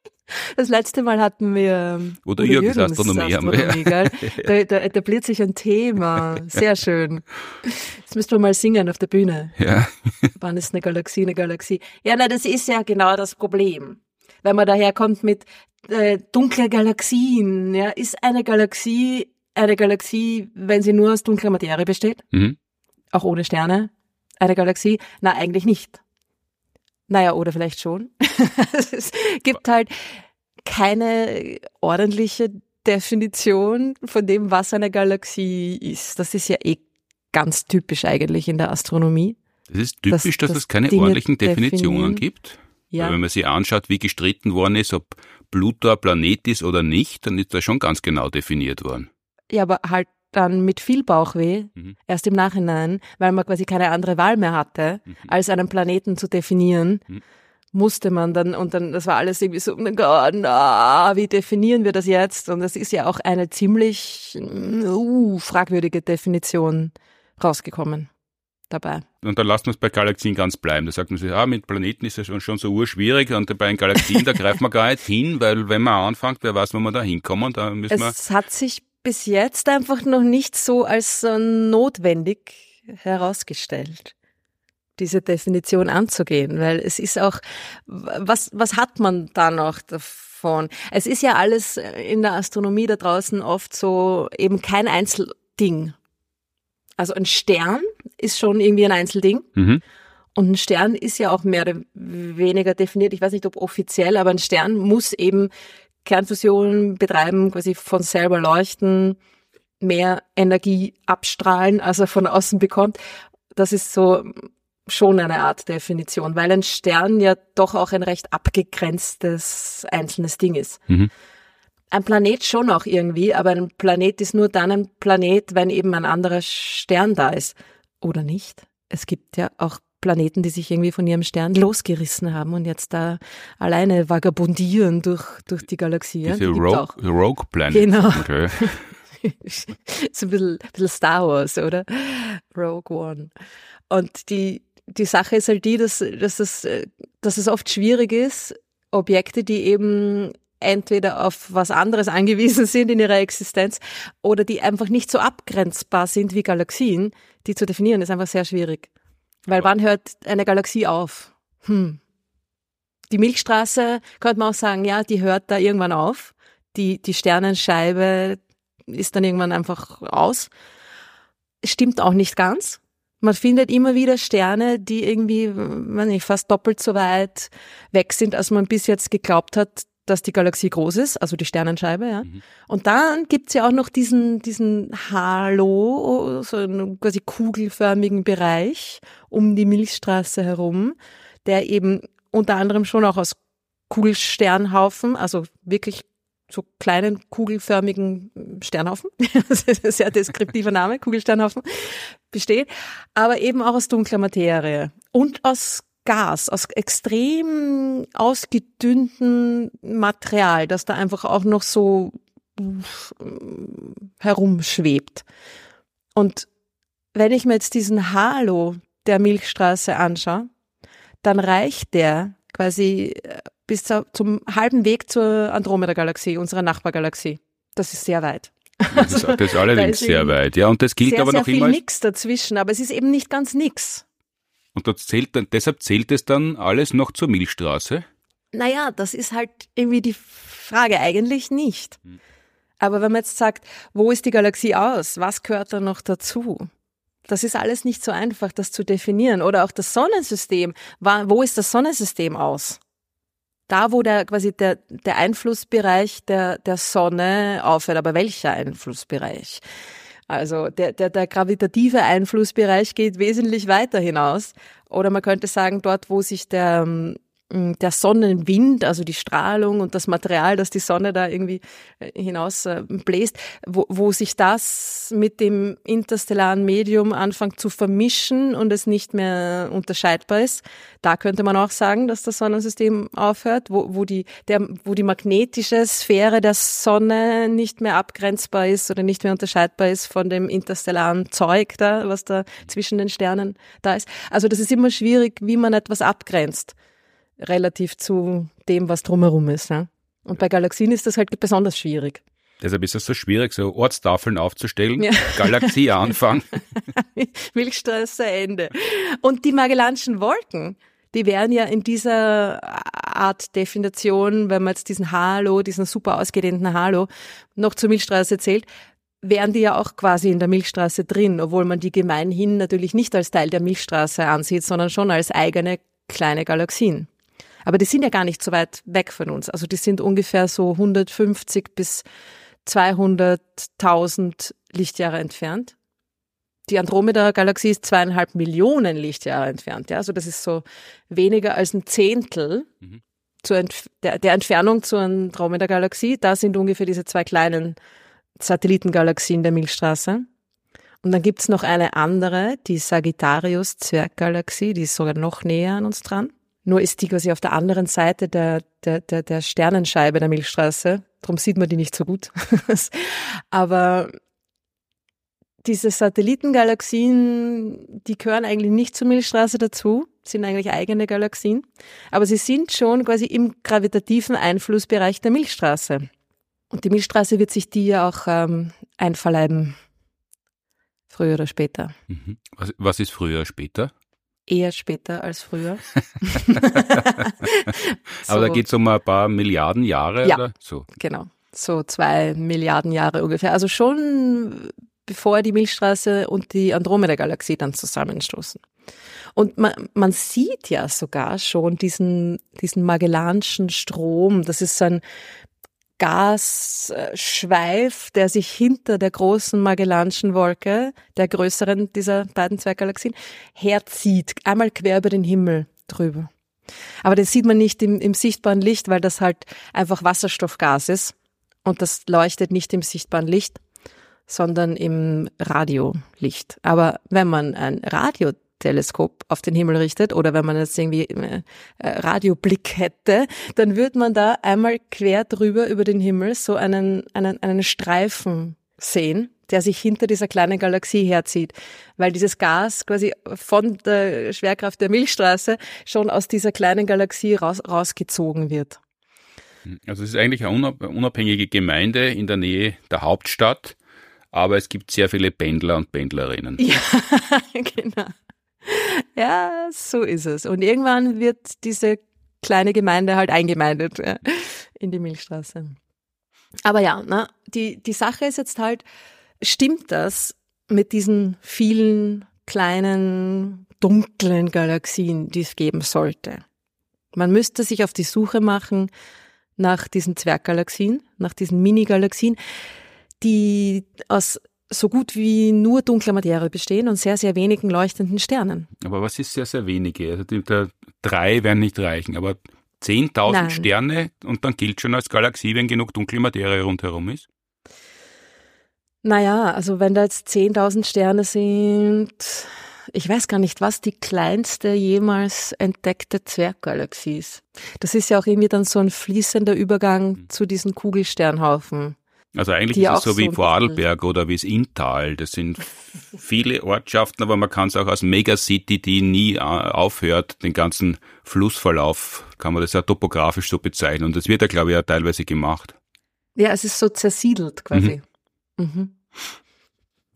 Speaker 2: Das letzte Mal hatten wir
Speaker 1: Oder Jürgens, Jürgens Astronomie, Astronomie
Speaker 2: haben wir. Da, da etabliert sich ein Thema. Sehr schön. Das müssten wir mal singen auf der Bühne.
Speaker 1: Ja.
Speaker 2: Wann ist eine Galaxie eine Galaxie? Ja, na, das ist ja genau das Problem. Wenn man daherkommt mit äh, dunkle Galaxien, ja, ist eine Galaxie eine Galaxie, wenn sie nur aus dunkler Materie besteht? Mhm. Auch ohne Sterne? Eine Galaxie? Na, eigentlich nicht. Naja, oder vielleicht schon. es gibt halt keine ordentliche Definition von dem, was eine Galaxie ist. Das ist ja eh ganz typisch eigentlich in der Astronomie.
Speaker 1: Das ist typisch, dass, dass es keine Dinge ordentlichen Definitionen gibt. Ja. Weil wenn man sich anschaut, wie gestritten worden ist, ob Pluto ein Planet ist oder nicht, dann ist das schon ganz genau definiert worden.
Speaker 2: Ja, aber halt dann mit viel Bauchweh, mhm. erst im Nachhinein, weil man quasi keine andere Wahl mehr hatte, mhm. als einen Planeten zu definieren. Mhm musste man dann und dann, das war alles irgendwie so, oh na, wie definieren wir das jetzt? Und das ist ja auch eine ziemlich uh, fragwürdige Definition rausgekommen dabei.
Speaker 1: Und dann lassen wir es bei Galaxien ganz bleiben. Da sagt man sich, ah, mit Planeten ist es schon, schon so urschwierig und bei den Galaxien, da greift man gar nicht hin, weil wenn man anfängt, wer weiß, wo man da hinkommen, da müssen wir.
Speaker 2: Es hat sich bis jetzt einfach noch nicht so als äh, notwendig herausgestellt diese Definition anzugehen, weil es ist auch, was, was hat man da noch davon? Es ist ja alles in der Astronomie da draußen oft so eben kein Einzelding. Also ein Stern ist schon irgendwie ein Einzelding. Mhm. Und ein Stern ist ja auch mehr oder weniger definiert. Ich weiß nicht, ob offiziell, aber ein Stern muss eben Kernfusion betreiben, quasi von selber leuchten, mehr Energie abstrahlen, als er von außen bekommt. Das ist so schon eine Art Definition, weil ein Stern ja doch auch ein recht abgegrenztes einzelnes Ding ist. Mhm. Ein Planet schon auch irgendwie, aber ein Planet ist nur dann ein Planet, wenn eben ein anderer Stern da ist. Oder nicht? Es gibt ja auch Planeten, die sich irgendwie von ihrem Stern losgerissen haben und jetzt da alleine vagabundieren durch, durch die Galaxie.
Speaker 1: Diese die Rogue, Rogue Planet.
Speaker 2: Genau. Okay. so ein bisschen, ein bisschen Star Wars, oder? Rogue One. Und die, die Sache ist halt die, dass, dass, es, dass es oft schwierig ist, Objekte, die eben entweder auf was anderes angewiesen sind in ihrer Existenz oder die einfach nicht so abgrenzbar sind wie Galaxien, die zu definieren, ist einfach sehr schwierig. Weil wann hört eine Galaxie auf? Hm. Die Milchstraße könnte man auch sagen, ja, die hört da irgendwann auf. Die, die Sternenscheibe ist dann irgendwann einfach aus. Stimmt auch nicht ganz. Man findet immer wieder Sterne, die irgendwie, weiß nicht, fast doppelt so weit weg sind, als man bis jetzt geglaubt hat, dass die Galaxie groß ist, also die Sternenscheibe, ja. Mhm. Und dann gibt's ja auch noch diesen, diesen Halo, so einen quasi kugelförmigen Bereich um die Milchstraße herum, der eben unter anderem schon auch aus Kugelsternhaufen, also wirklich so kleinen kugelförmigen Sternhaufen, das ist ein sehr deskriptiver Name, Kugelsternhaufen, besteht, aber eben auch aus dunkler Materie und aus Gas, aus extrem ausgedünnten Material, das da einfach auch noch so herumschwebt. Und wenn ich mir jetzt diesen Halo der Milchstraße anschaue, dann reicht der quasi äh, bis zum halben Weg zur Andromeda-Galaxie, unserer Nachbargalaxie. Das ist sehr weit.
Speaker 1: Das ist, das ist allerdings da ist sehr weit, ja. Und das gilt
Speaker 2: sehr,
Speaker 1: aber noch
Speaker 2: sehr
Speaker 1: immer.
Speaker 2: Viel nix dazwischen, aber es ist eben nicht ganz nix.
Speaker 1: Und das zählt dann, deshalb zählt es dann alles noch zur Milchstraße?
Speaker 2: Naja, das ist halt irgendwie die Frage. Eigentlich nicht. Hm. Aber wenn man jetzt sagt, wo ist die Galaxie aus? Was gehört da noch dazu? Das ist alles nicht so einfach, das zu definieren. Oder auch das Sonnensystem. Wo ist das Sonnensystem aus? da, wo der quasi der, der Einflussbereich der, der Sonne aufhört, aber welcher Einflussbereich? Also der, der, der gravitative Einflussbereich geht wesentlich weiter hinaus. Oder man könnte sagen, dort, wo sich der, ähm, der Sonnenwind, also die Strahlung und das Material, das die Sonne da irgendwie äh, hinaus äh, bläst, wo, wo sich das mit dem interstellaren Medium anfängt zu vermischen und es nicht mehr unterscheidbar ist. Da könnte man auch sagen, dass das Sonnensystem aufhört, wo, wo, die, der, wo die magnetische Sphäre der Sonne nicht mehr abgrenzbar ist oder nicht mehr unterscheidbar ist von dem interstellaren Zeug da, was da zwischen den Sternen da ist. Also das ist immer schwierig, wie man etwas abgrenzt relativ zu dem, was drumherum ist. Ne? Und bei Galaxien ist das halt besonders schwierig.
Speaker 1: Deshalb ist es so schwierig, so Ortstafeln aufzustellen. Ja. Galaxie Anfang.
Speaker 2: Milchstraße Ende. Und die Magellanischen Wolken, die wären ja in dieser Art Definition, wenn man jetzt diesen Halo, diesen super ausgedehnten Halo noch zur Milchstraße zählt, wären die ja auch quasi in der Milchstraße drin, obwohl man die gemeinhin natürlich nicht als Teil der Milchstraße ansieht, sondern schon als eigene kleine Galaxien. Aber die sind ja gar nicht so weit weg von uns. Also die sind ungefähr so 150 bis 200.000 Lichtjahre entfernt. Die Andromeda-Galaxie ist zweieinhalb Millionen Lichtjahre entfernt. Ja? Also das ist so weniger als ein Zehntel mhm. Entf der, der, Entfernung zur Andromeda-Galaxie. Da sind ungefähr diese zwei kleinen Satellitengalaxien der Milchstraße. Und dann gibt's noch eine andere, die Sagittarius-Zwerggalaxie, die ist sogar noch näher an uns dran. Nur ist die quasi auf der anderen Seite der, der, der, der Sternenscheibe der Milchstraße. Darum sieht man die nicht so gut. Aber diese Satellitengalaxien, die gehören eigentlich nicht zur Milchstraße dazu, sind eigentlich eigene Galaxien, aber sie sind schon quasi im gravitativen Einflussbereich der Milchstraße. Und die Milchstraße wird sich die ja auch ähm, einverleiben, früher oder später.
Speaker 1: Mhm. Was, was ist früher oder später?
Speaker 2: Eher später als früher.
Speaker 1: Aber da geht es um ein paar Milliarden Jahre,
Speaker 2: ja,
Speaker 1: oder? So.
Speaker 2: Genau. So zwei Milliarden Jahre ungefähr. Also schon bevor die Milchstraße und die Andromeda-Galaxie dann zusammenstoßen. Und man, man sieht ja sogar schon diesen, diesen Magellanischen Strom. Das ist so ein Gasschweif, der sich hinter der großen Magellanischen Wolke, der größeren dieser beiden Zwerggalaxien, herzieht, einmal quer über den Himmel drüber. Aber das sieht man nicht im, im sichtbaren Licht, weil das halt einfach Wasserstoffgas ist und das leuchtet nicht im sichtbaren Licht, sondern im Radiolicht. Aber wenn man ein Radio Teleskop auf den Himmel richtet oder wenn man jetzt irgendwie äh, Radioblick hätte, dann würde man da einmal quer drüber über den Himmel so einen, einen, einen Streifen sehen, der sich hinter dieser kleinen Galaxie herzieht, weil dieses Gas quasi von der Schwerkraft der Milchstraße schon aus dieser kleinen Galaxie raus, rausgezogen wird.
Speaker 1: Also es ist eigentlich eine unabhängige Gemeinde in der Nähe der Hauptstadt, aber es gibt sehr viele Pendler und Pendlerinnen.
Speaker 2: Ja, genau. Ja, so ist es. Und irgendwann wird diese kleine Gemeinde halt eingemeindet ja, in die Milchstraße. Aber ja, na, die, die Sache ist jetzt halt, stimmt das mit diesen vielen kleinen, dunklen Galaxien, die es geben sollte? Man müsste sich auf die Suche machen nach diesen Zwerggalaxien, nach diesen Mini-Galaxien, die aus so gut wie nur dunkler Materie bestehen und sehr, sehr wenigen leuchtenden Sternen.
Speaker 1: Aber was ist sehr, sehr wenige? Also die, die drei werden nicht reichen, aber 10.000 Sterne und dann gilt schon als Galaxie, wenn genug dunkle Materie rundherum ist?
Speaker 2: Naja, also wenn da jetzt 10.000 Sterne sind, ich weiß gar nicht, was die kleinste jemals entdeckte Zwerggalaxie ist. Das ist ja auch irgendwie dann so ein fließender Übergang hm. zu diesen Kugelsternhaufen.
Speaker 1: Also eigentlich ist es so wie Vorarlberg oder wie es Inntal. Das sind viele Ortschaften, aber man kann es auch als Megacity, die nie äh, aufhört, den ganzen Flussverlauf, kann man das ja topografisch so bezeichnen. Und das wird ja, glaube ich, ja teilweise gemacht.
Speaker 2: Ja, es ist so zersiedelt quasi. Mhm. Mhm.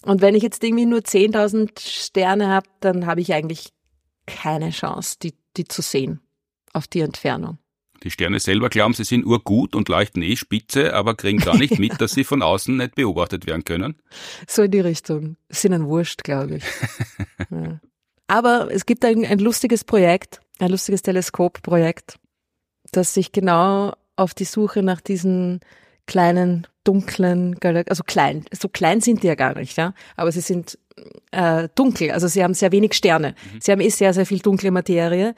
Speaker 2: Und wenn ich jetzt irgendwie nur 10.000 Sterne habe, dann habe ich eigentlich keine Chance, die, die zu sehen auf die Entfernung.
Speaker 1: Die Sterne selber glauben, sie sind urgut und leuchten eh spitze, aber kriegen gar nicht mit, dass sie von außen nicht beobachtet werden können.
Speaker 2: So in die Richtung. Sind ein Wurscht, glaube ich. ja. Aber es gibt ein, ein lustiges Projekt, ein lustiges Teleskopprojekt, das sich genau auf die Suche nach diesen kleinen, dunklen Galaxien, also klein, so klein sind die ja gar nicht, ja, aber sie sind äh, dunkel, also sie haben sehr wenig Sterne. Mhm. Sie haben eh sehr, sehr viel dunkle Materie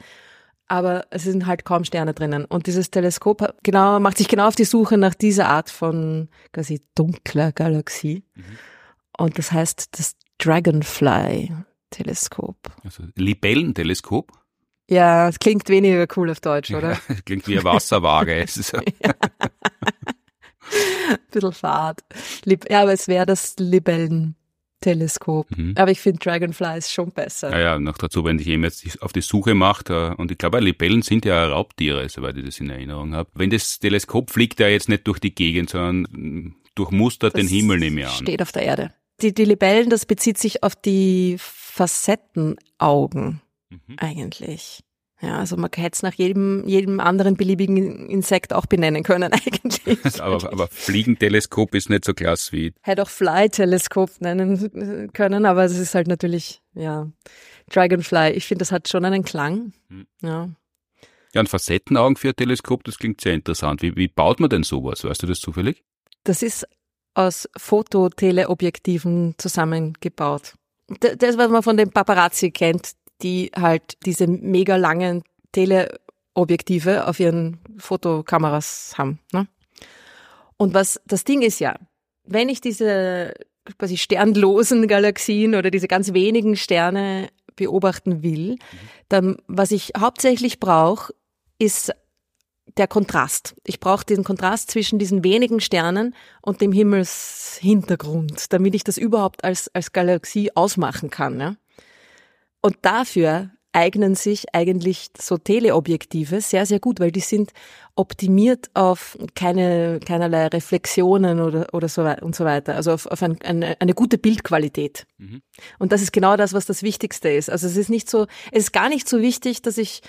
Speaker 2: aber es sind halt kaum Sterne drinnen. Und dieses Teleskop genau, macht sich genau auf die Suche nach dieser Art von quasi dunkler Galaxie. Mhm. Und das heißt das Dragonfly-Teleskop.
Speaker 1: Also Libellenteleskop?
Speaker 2: Ja, es klingt weniger cool auf Deutsch, oder?
Speaker 1: Ja, klingt wie eine Wasserwaage. ja.
Speaker 2: Bisschen fad. Ja, aber es wäre das Libellen. Teleskop. Mhm. Aber ich finde Dragonfly ist schon besser.
Speaker 1: Ja, ja, noch dazu, wenn ich eben jetzt auf die Suche mache, äh, und ich glaube, Libellen sind ja Raubtiere, soweit ich das in Erinnerung habe. Wenn das Teleskop fliegt ja jetzt nicht durch die Gegend, sondern durchmustert das den Himmel, nehme ich an.
Speaker 2: Steht auf der Erde. Die, die Libellen, das bezieht sich auf die Facettenaugen mhm. eigentlich. Ja, also man hätte es nach jedem, jedem anderen beliebigen Insekt auch benennen können eigentlich.
Speaker 1: aber, aber Fliegenteleskop ist nicht so klasse wie.
Speaker 2: Hätte auch Fly-Teleskop nennen können, aber es ist halt natürlich, ja, Dragonfly. Ich finde, das hat schon einen Klang. Hm. Ja.
Speaker 1: Ja, ein Facettenaugen für ein Teleskop, das klingt sehr interessant. Wie, wie baut man denn sowas? Weißt du das zufällig?
Speaker 2: Das ist aus Fototeleobjektiven zusammengebaut. Das, was man von den Paparazzi kennt, die halt diese mega langen Teleobjektive auf ihren Fotokameras haben. Ne? Und was das Ding ist ja, wenn ich diese quasi sternlosen Galaxien oder diese ganz wenigen Sterne beobachten will, dann was ich hauptsächlich brauche, ist der Kontrast. Ich brauche diesen Kontrast zwischen diesen wenigen Sternen und dem Himmelshintergrund, damit ich das überhaupt als, als Galaxie ausmachen kann. Ja? Und dafür eignen sich eigentlich so Teleobjektive sehr, sehr gut, weil die sind optimiert auf keine, keinerlei Reflexionen oder, oder so und so weiter, also auf, auf ein, eine, eine gute Bildqualität. Mhm. Und das ist genau das, was das Wichtigste ist. Also es ist nicht so, es ist gar nicht so wichtig, dass ich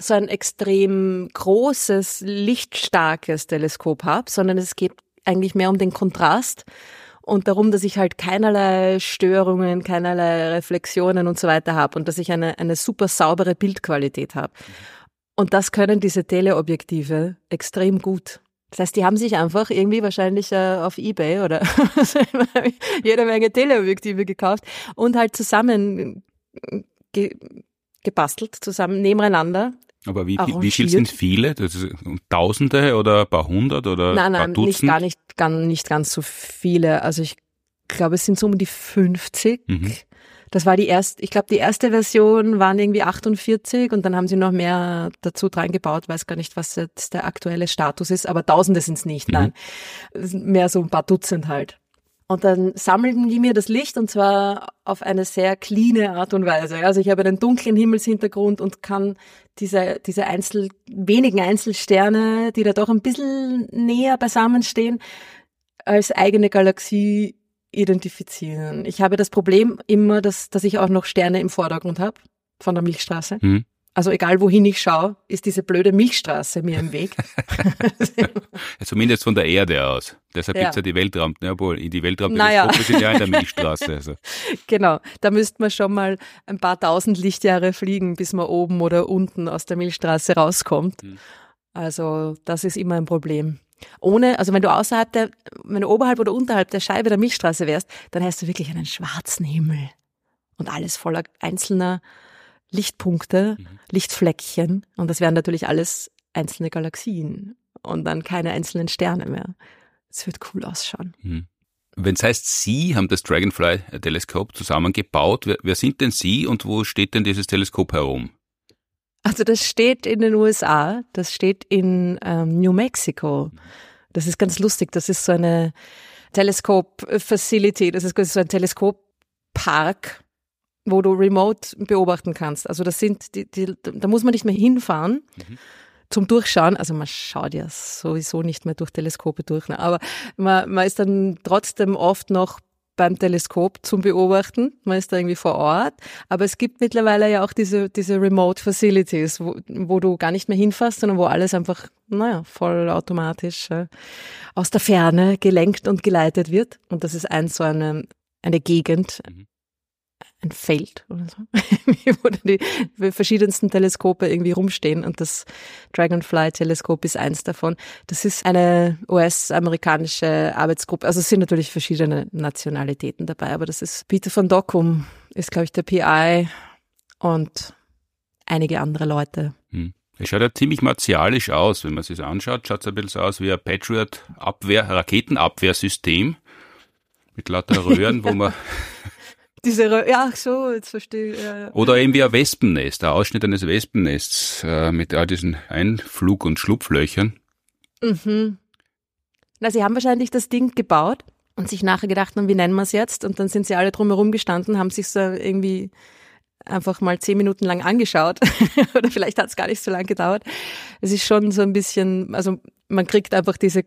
Speaker 2: so ein extrem großes, lichtstarkes Teleskop habe, sondern es geht eigentlich mehr um den Kontrast und darum, dass ich halt keinerlei Störungen, keinerlei Reflexionen und so weiter habe und dass ich eine, eine super saubere Bildqualität habe. Und das können diese Teleobjektive extrem gut. Das heißt, die haben sich einfach irgendwie wahrscheinlich äh, auf Ebay oder jede Menge Teleobjektive gekauft und halt zusammen ge gebastelt, zusammen nebeneinander
Speaker 1: aber wie, wie viel sind viele? Ist Tausende oder ein paar hundert oder
Speaker 2: nein, nein,
Speaker 1: paar Dutzend?
Speaker 2: Nicht, gar nicht, gar, nicht ganz so viele. Also ich glaube, es sind so um die 50. Mhm. Das war die erste, ich glaube, die erste Version waren irgendwie 48 und dann haben sie noch mehr dazu dran gebaut, weiß gar nicht, was jetzt der aktuelle Status ist, aber Tausende sind es nicht, mhm. nein. Mehr so ein paar Dutzend halt. Und dann sammelten die mir das Licht und zwar auf eine sehr cleane Art und Weise. Also ich habe einen dunklen Himmelshintergrund und kann diese, diese Einzel, wenigen Einzelsterne, die da doch ein bisschen näher beisammen stehen, als eigene Galaxie identifizieren. Ich habe das Problem immer, dass, dass ich auch noch Sterne im Vordergrund habe von der Milchstraße. Mhm. Also egal wohin ich schaue, ist diese blöde Milchstraße mir im Weg.
Speaker 1: Zumindest von der Erde aus. Deshalb ja. gibt's ja die Weltraum, obwohl in die Weltraumteleskope naja. sind ja in der Milchstraße. Also.
Speaker 2: Genau, da müsste man schon mal ein paar tausend Lichtjahre fliegen, bis man oben oder unten aus der Milchstraße rauskommt. Hm. Also das ist immer ein Problem. Ohne, also wenn du außerhalb der, wenn du oberhalb oder unterhalb der Scheibe der Milchstraße wärst, dann hast du wirklich einen schwarzen Himmel und alles voller einzelner Lichtpunkte, mhm. Lichtfleckchen und das wären natürlich alles einzelne Galaxien und dann keine einzelnen Sterne mehr. Es wird cool ausschauen. Mhm.
Speaker 1: Wenn es heißt, Sie haben das Dragonfly-Teleskop zusammengebaut, wer, wer sind denn Sie und wo steht denn dieses Teleskop herum?
Speaker 2: Also das steht in den USA, das steht in ähm, New Mexico. Das ist ganz lustig, das ist so eine Teleskop-Facility, das ist so ein Teleskoppark wo du remote beobachten kannst. Also das sind, die, die, da muss man nicht mehr hinfahren. Mhm. Zum Durchschauen, also man schaut ja sowieso nicht mehr durch Teleskope durch, ne? aber man, man ist dann trotzdem oft noch beim Teleskop zum Beobachten. Man ist da irgendwie vor Ort. Aber es gibt mittlerweile ja auch diese, diese Remote Facilities, wo, wo du gar nicht mehr hinfährst, sondern wo alles einfach, naja, voll automatisch äh, aus der Ferne gelenkt und geleitet wird. Und das ist ein so eine, eine Gegend, mhm ein Feld oder so, wo die verschiedensten Teleskope irgendwie rumstehen und das Dragonfly-Teleskop ist eins davon. Das ist eine US-amerikanische Arbeitsgruppe, also es sind natürlich verschiedene Nationalitäten dabei, aber das ist Peter von Dockum, ist glaube ich der PI und einige andere Leute. Hm.
Speaker 1: Es schaut ja ziemlich martialisch aus, wenn man sich anschaut. Schaut es ein bisschen aus wie ein Patriot-Abwehr, Raketenabwehrsystem mit lauter Röhren, wo man
Speaker 2: Diese, ja, so, jetzt verstehe ich. Ja,
Speaker 1: ja. Oder eben wie ein Wespennest, ein Ausschnitt eines Wespennests äh, mit all diesen Einflug- und Schlupflöchern.
Speaker 2: Mhm. Na, sie haben wahrscheinlich das Ding gebaut und sich nachher gedacht, wie nennen wir es jetzt? Und dann sind sie alle drumherum gestanden, haben sich so irgendwie einfach mal zehn Minuten lang angeschaut. Oder vielleicht hat es gar nicht so lange gedauert. Es ist schon so ein bisschen, also man kriegt einfach diese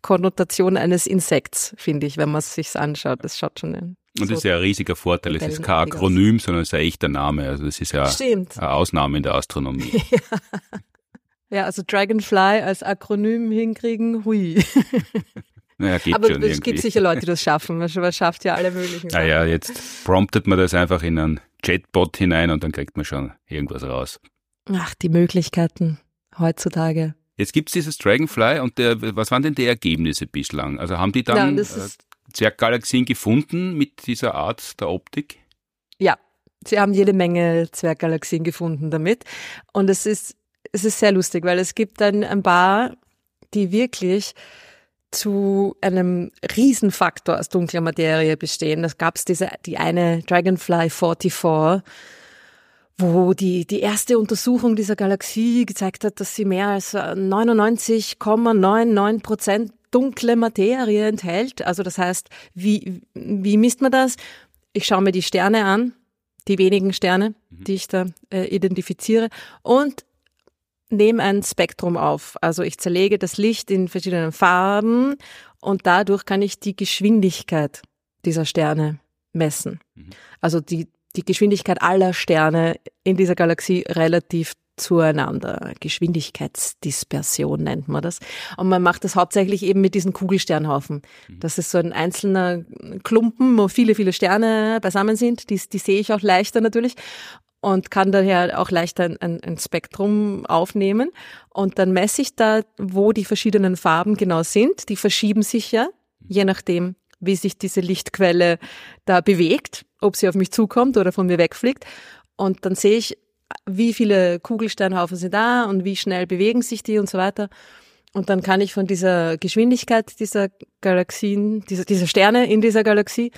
Speaker 2: Konnotation eines Insekts, finde ich, wenn man es sich anschaut. Das schaut schon
Speaker 1: und das ist ja ein riesiger Vorteil. Es ist kein Akronym, sondern es ist ein echter Name. Also es ist ja Stimmt. eine Ausnahme in der Astronomie.
Speaker 2: ja. also Dragonfly als Akronym hinkriegen, hui.
Speaker 1: Naja, geht
Speaker 2: Aber
Speaker 1: schon
Speaker 2: es gibt sicher Leute, die das schaffen. Man schafft ja alle möglichen
Speaker 1: Sachen. Naja, jetzt promptet man das einfach in einen Chatbot hinein und dann kriegt man schon irgendwas raus.
Speaker 2: Ach, die Möglichkeiten heutzutage.
Speaker 1: Jetzt gibt es dieses Dragonfly und der, was waren denn die Ergebnisse bislang? Also haben die dann ja, äh, Zwerggalaxien gefunden mit dieser Art der Optik?
Speaker 2: Ja, sie haben jede Menge Zwerggalaxien gefunden damit. Und es ist, es ist sehr lustig, weil es gibt dann ein paar, die wirklich zu einem Riesenfaktor aus dunkler Materie bestehen. Das gab es diese, die eine Dragonfly 44, wo die, die erste Untersuchung dieser Galaxie gezeigt hat, dass sie mehr als 99,99 Prozent dunkle Materie enthält. Also das heißt, wie, wie misst man das? Ich schaue mir die Sterne an, die wenigen Sterne, mhm. die ich da äh, identifiziere und nehme ein Spektrum auf. Also ich zerlege das Licht in verschiedenen Farben und dadurch kann ich die Geschwindigkeit dieser Sterne messen. Mhm. Also die, die Geschwindigkeit aller Sterne in dieser Galaxie relativ zueinander. Geschwindigkeitsdispersion nennt man das. Und man macht das hauptsächlich eben mit diesen Kugelsternhaufen. Mhm. Das ist so ein einzelner Klumpen, wo viele, viele Sterne beisammen sind. Die, die sehe ich auch leichter natürlich und kann daher auch leichter ein, ein, Spektrum aufnehmen. Und dann messe ich da, wo die verschiedenen Farben genau sind. Die verschieben sich ja, je nachdem, wie sich diese Lichtquelle da bewegt, ob sie auf mich zukommt oder von mir wegfliegt. Und dann sehe ich, wie viele Kugelsternhaufen sind da und wie schnell bewegen sich die und so weiter. Und dann kann ich von dieser Geschwindigkeit dieser Galaxien, dieser, dieser Sterne in dieser Galaxie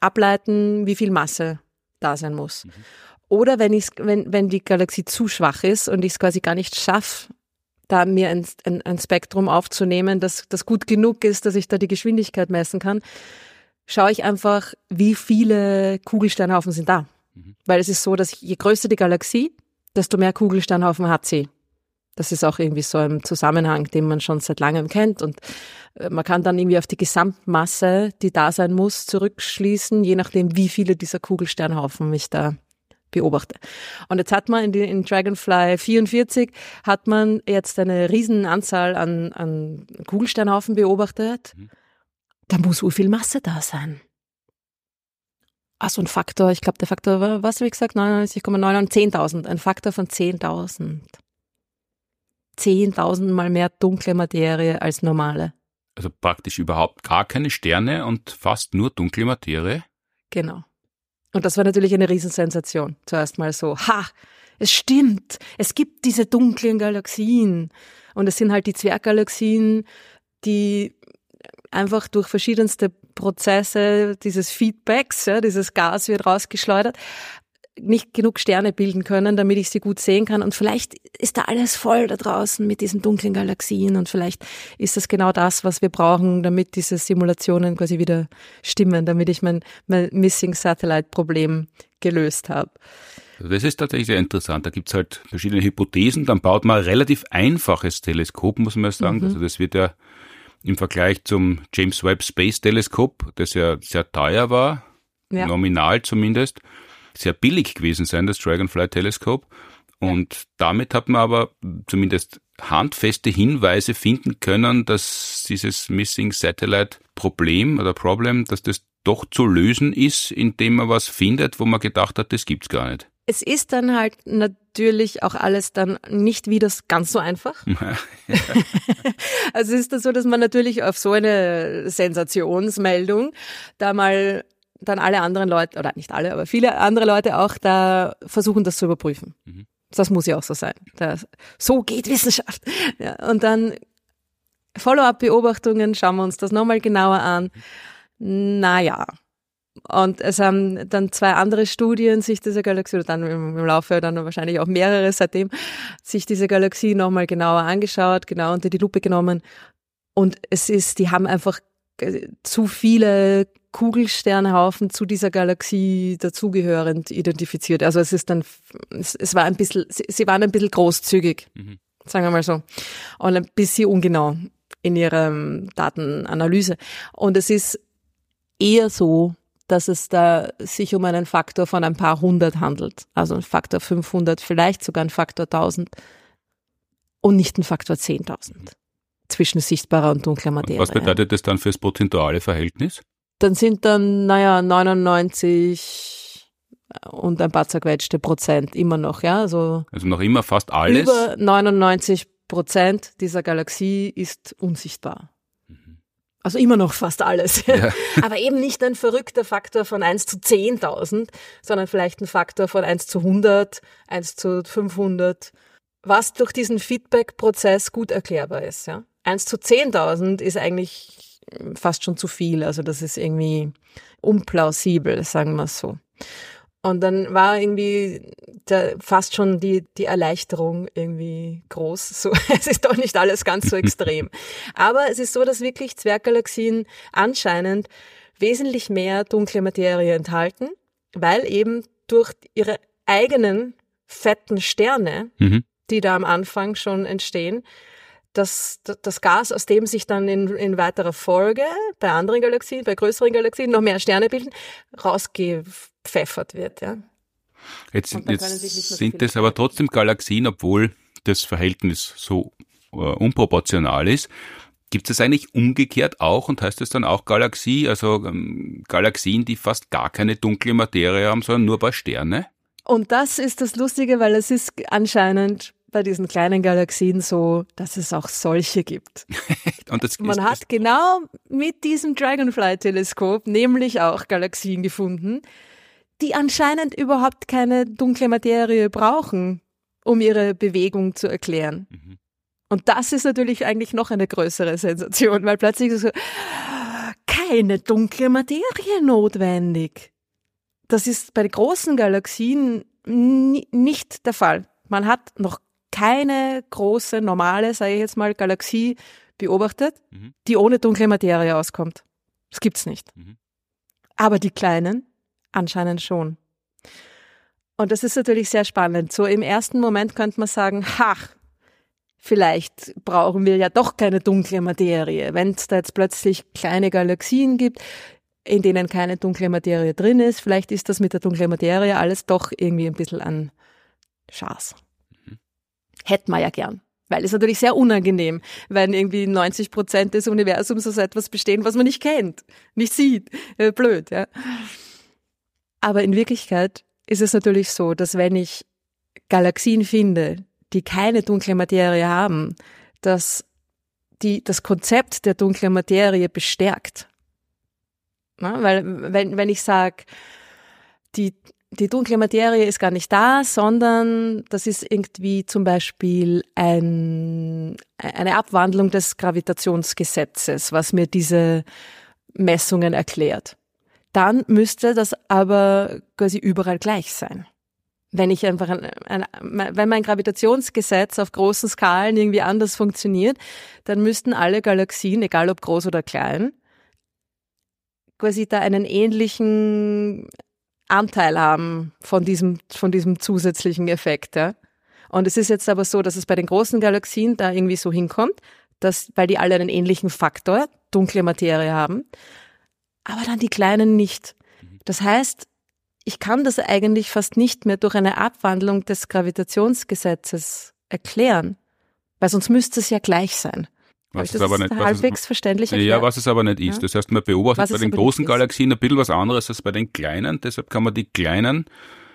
Speaker 2: ableiten, wie viel Masse da sein muss. Mhm. Oder wenn, ich, wenn, wenn die Galaxie zu schwach ist und ich es quasi gar nicht schaffe, da mir ein, ein, ein Spektrum aufzunehmen, das, das gut genug ist, dass ich da die Geschwindigkeit messen kann, schaue ich einfach, wie viele Kugelsternhaufen sind da. Mhm. Weil es ist so, dass je größer die Galaxie, desto mehr Kugelsternhaufen hat sie. Das ist auch irgendwie so ein Zusammenhang, den man schon seit langem kennt. Und äh, man kann dann irgendwie auf die Gesamtmasse, die da sein muss, zurückschließen, je nachdem, wie viele dieser Kugelsternhaufen ich da beobachte. Und jetzt hat man in, die, in Dragonfly 44 hat man jetzt eine riesen Anzahl an, an Kugelsternhaufen beobachtet. Mhm. Da muss so viel Masse da sein. Ah, so ein Faktor, ich glaube, der Faktor war, was habe ich gesagt, 99,9 und 10.000. Ein Faktor von 10.000. 10.000 mal mehr dunkle Materie als normale.
Speaker 1: Also praktisch überhaupt gar keine Sterne und fast nur dunkle Materie?
Speaker 2: Genau. Und das war natürlich eine Riesensensation. Zuerst mal so, ha, es stimmt, es gibt diese dunklen Galaxien. Und es sind halt die Zwerggalaxien, die einfach durch verschiedenste Prozesse dieses Feedbacks, ja, dieses Gas wird rausgeschleudert, nicht genug Sterne bilden können, damit ich sie gut sehen kann. Und vielleicht ist da alles voll da draußen mit diesen dunklen Galaxien und vielleicht ist das genau das, was wir brauchen, damit diese Simulationen quasi wieder stimmen, damit ich mein, mein Missing Satellite Problem gelöst habe.
Speaker 1: Also das ist tatsächlich sehr interessant. Da gibt's halt verschiedene Hypothesen. Dann baut man ein relativ einfaches Teleskop, muss man sagen. Mhm. Also das wird ja im Vergleich zum James Webb Space Teleskop, das ja sehr teuer war, ja. nominal zumindest, sehr billig gewesen sein, das Dragonfly-Teleskop. Und damit hat man aber zumindest handfeste Hinweise finden können, dass dieses Missing Satellite Problem oder Problem, dass das doch zu lösen ist, indem man was findet, wo man gedacht hat, das gibt's gar nicht.
Speaker 2: Es ist dann halt natürlich auch alles dann nicht wieder ganz so einfach. also es ist dann so, dass man natürlich auf so eine Sensationsmeldung da mal dann alle anderen Leute, oder nicht alle, aber viele andere Leute auch da versuchen, das zu überprüfen. Mhm. Das muss ja auch so sein. Das, so geht Wissenschaft. Ja, und dann Follow-up-Beobachtungen, schauen wir uns das nochmal genauer an. Naja. Und es haben dann zwei andere Studien sich diese Galaxie, oder dann im, Laufe dann wahrscheinlich auch mehrere seitdem, sich diese Galaxie nochmal genauer angeschaut, genau unter die Lupe genommen. Und es ist, die haben einfach äh, zu viele Kugelsternhaufen zu dieser Galaxie dazugehörend identifiziert. Also es ist dann, es, es war ein bisschen, sie, sie, waren ein bisschen großzügig, mhm. sagen wir mal so, und ein bisschen ungenau in ihrer Datenanalyse. Und es ist eher so, dass es da sich um einen Faktor von ein paar hundert handelt. Also ein Faktor 500, vielleicht sogar ein Faktor 1000 und nicht ein Faktor 10.000 zwischen sichtbarer und dunkler Materie.
Speaker 1: Was bedeutet das dann fürs potentiale Verhältnis?
Speaker 2: dann sind dann, naja, 99 und ein paar zerquetschte Prozent immer noch, ja. Also,
Speaker 1: also noch immer fast alles?
Speaker 2: Über 99 Prozent dieser Galaxie ist unsichtbar. Also immer noch fast alles. Ja. Aber eben nicht ein verrückter Faktor von 1 zu 10.000, sondern vielleicht ein Faktor von 1 zu 100, 1 zu 500, was durch diesen Feedback-Prozess gut erklärbar ist. Ja? 1 zu 10.000 ist eigentlich fast schon zu viel. Also das ist irgendwie unplausibel, sagen wir es so. Und dann war irgendwie der, fast schon die, die Erleichterung irgendwie groß. So, es ist doch nicht alles ganz so extrem. Aber es ist so, dass wirklich Zwerggalaxien anscheinend wesentlich mehr dunkle Materie enthalten, weil eben durch ihre eigenen fetten Sterne, mhm. die da am Anfang schon entstehen, das, das Gas, aus dem sich dann in, in weiterer Folge bei anderen Galaxien, bei größeren Galaxien noch mehr Sterne bilden, rausgepfeffert wird. Ja.
Speaker 1: Jetzt, jetzt sind es aber trotzdem Galaxien, obwohl das Verhältnis so äh, unproportional ist. Gibt es eigentlich umgekehrt auch und heißt es dann auch Galaxie, also ähm, Galaxien, die fast gar keine dunkle Materie haben, sondern nur ein paar Sterne?
Speaker 2: Und das ist das Lustige, weil es ist anscheinend bei diesen kleinen Galaxien so, dass es auch solche gibt. Und das Man hat genau mit diesem Dragonfly-Teleskop nämlich auch Galaxien gefunden, die anscheinend überhaupt keine dunkle Materie brauchen, um ihre Bewegung zu erklären. Mhm. Und das ist natürlich eigentlich noch eine größere Sensation, weil plötzlich so, keine dunkle Materie notwendig. Das ist bei großen Galaxien nicht der Fall. Man hat noch keine große, normale, sage ich jetzt mal, Galaxie beobachtet, mhm. die ohne dunkle Materie auskommt. Das gibt's nicht. Mhm. Aber die kleinen anscheinend schon. Und das ist natürlich sehr spannend. So im ersten Moment könnte man sagen, ha, vielleicht brauchen wir ja doch keine dunkle Materie. Wenn es da jetzt plötzlich kleine Galaxien gibt, in denen keine dunkle Materie drin ist, vielleicht ist das mit der dunklen Materie alles doch irgendwie ein bisschen an Schaß. Hätten wir ja gern. Weil es natürlich sehr unangenehm, wenn irgendwie 90 Prozent des Universums aus etwas bestehen, was man nicht kennt, nicht sieht. Äh, blöd, ja. Aber in Wirklichkeit ist es natürlich so, dass wenn ich Galaxien finde, die keine dunkle Materie haben, dass die das Konzept der dunklen Materie bestärkt. Na, weil wenn, wenn ich sage, die die dunkle Materie ist gar nicht da, sondern das ist irgendwie zum Beispiel ein, eine Abwandlung des Gravitationsgesetzes, was mir diese Messungen erklärt. Dann müsste das aber quasi überall gleich sein. Wenn ich einfach ein, ein, wenn mein Gravitationsgesetz auf großen Skalen irgendwie anders funktioniert, dann müssten alle Galaxien, egal ob groß oder klein, quasi da einen ähnlichen Anteil haben von diesem, von diesem zusätzlichen Effekt. Ja? Und es ist jetzt aber so, dass es bei den großen Galaxien da irgendwie so hinkommt, dass, weil die alle einen ähnlichen Faktor, dunkle Materie haben, aber dann die kleinen nicht. Das heißt, ich kann das eigentlich fast nicht mehr durch eine Abwandlung des Gravitationsgesetzes erklären, weil sonst müsste es ja gleich sein.
Speaker 1: Was
Speaker 2: das
Speaker 1: es aber nicht,
Speaker 2: halbwegs verständlich
Speaker 1: erklärt? Ja, was es aber nicht ist. Ja? Das heißt, man beobachtet was bei den großen Galaxien ein bisschen was anderes als bei den kleinen. Deshalb kann man die kleinen,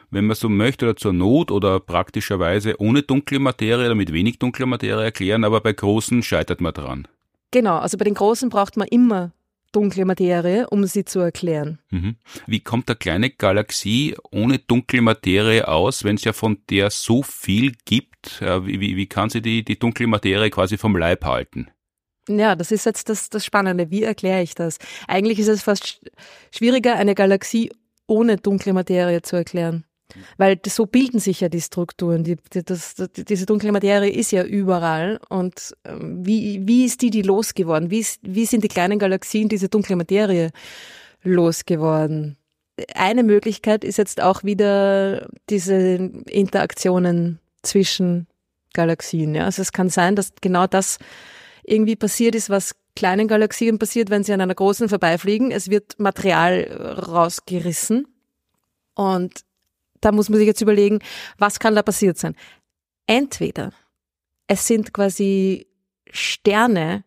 Speaker 1: wenn man so möchte, oder zur Not oder praktischerweise ohne dunkle Materie oder mit wenig dunkler Materie erklären, aber bei großen scheitert man dran.
Speaker 2: Genau, also bei den großen braucht man immer dunkle Materie, um sie zu erklären.
Speaker 1: Mhm. Wie kommt eine kleine Galaxie ohne dunkle Materie aus, wenn es ja von der so viel gibt? Äh, wie, wie, wie kann sie die, die dunkle Materie quasi vom Leib halten?
Speaker 2: Ja, das ist jetzt das, das Spannende. Wie erkläre ich das? Eigentlich ist es fast schwieriger, eine Galaxie ohne dunkle Materie zu erklären. Weil so bilden sich ja die Strukturen. Die, die, das, die, diese dunkle Materie ist ja überall. Und ähm, wie, wie ist die die losgeworden? Wie, wie sind die kleinen Galaxien diese dunkle Materie losgeworden? Eine Möglichkeit ist jetzt auch wieder diese Interaktionen zwischen Galaxien. Ja? Also es kann sein, dass genau das irgendwie passiert ist, was kleinen Galaxien passiert, wenn sie an einer großen vorbeifliegen. Es wird Material rausgerissen. Und da muss man sich jetzt überlegen, was kann da passiert sein? Entweder es sind quasi Sterne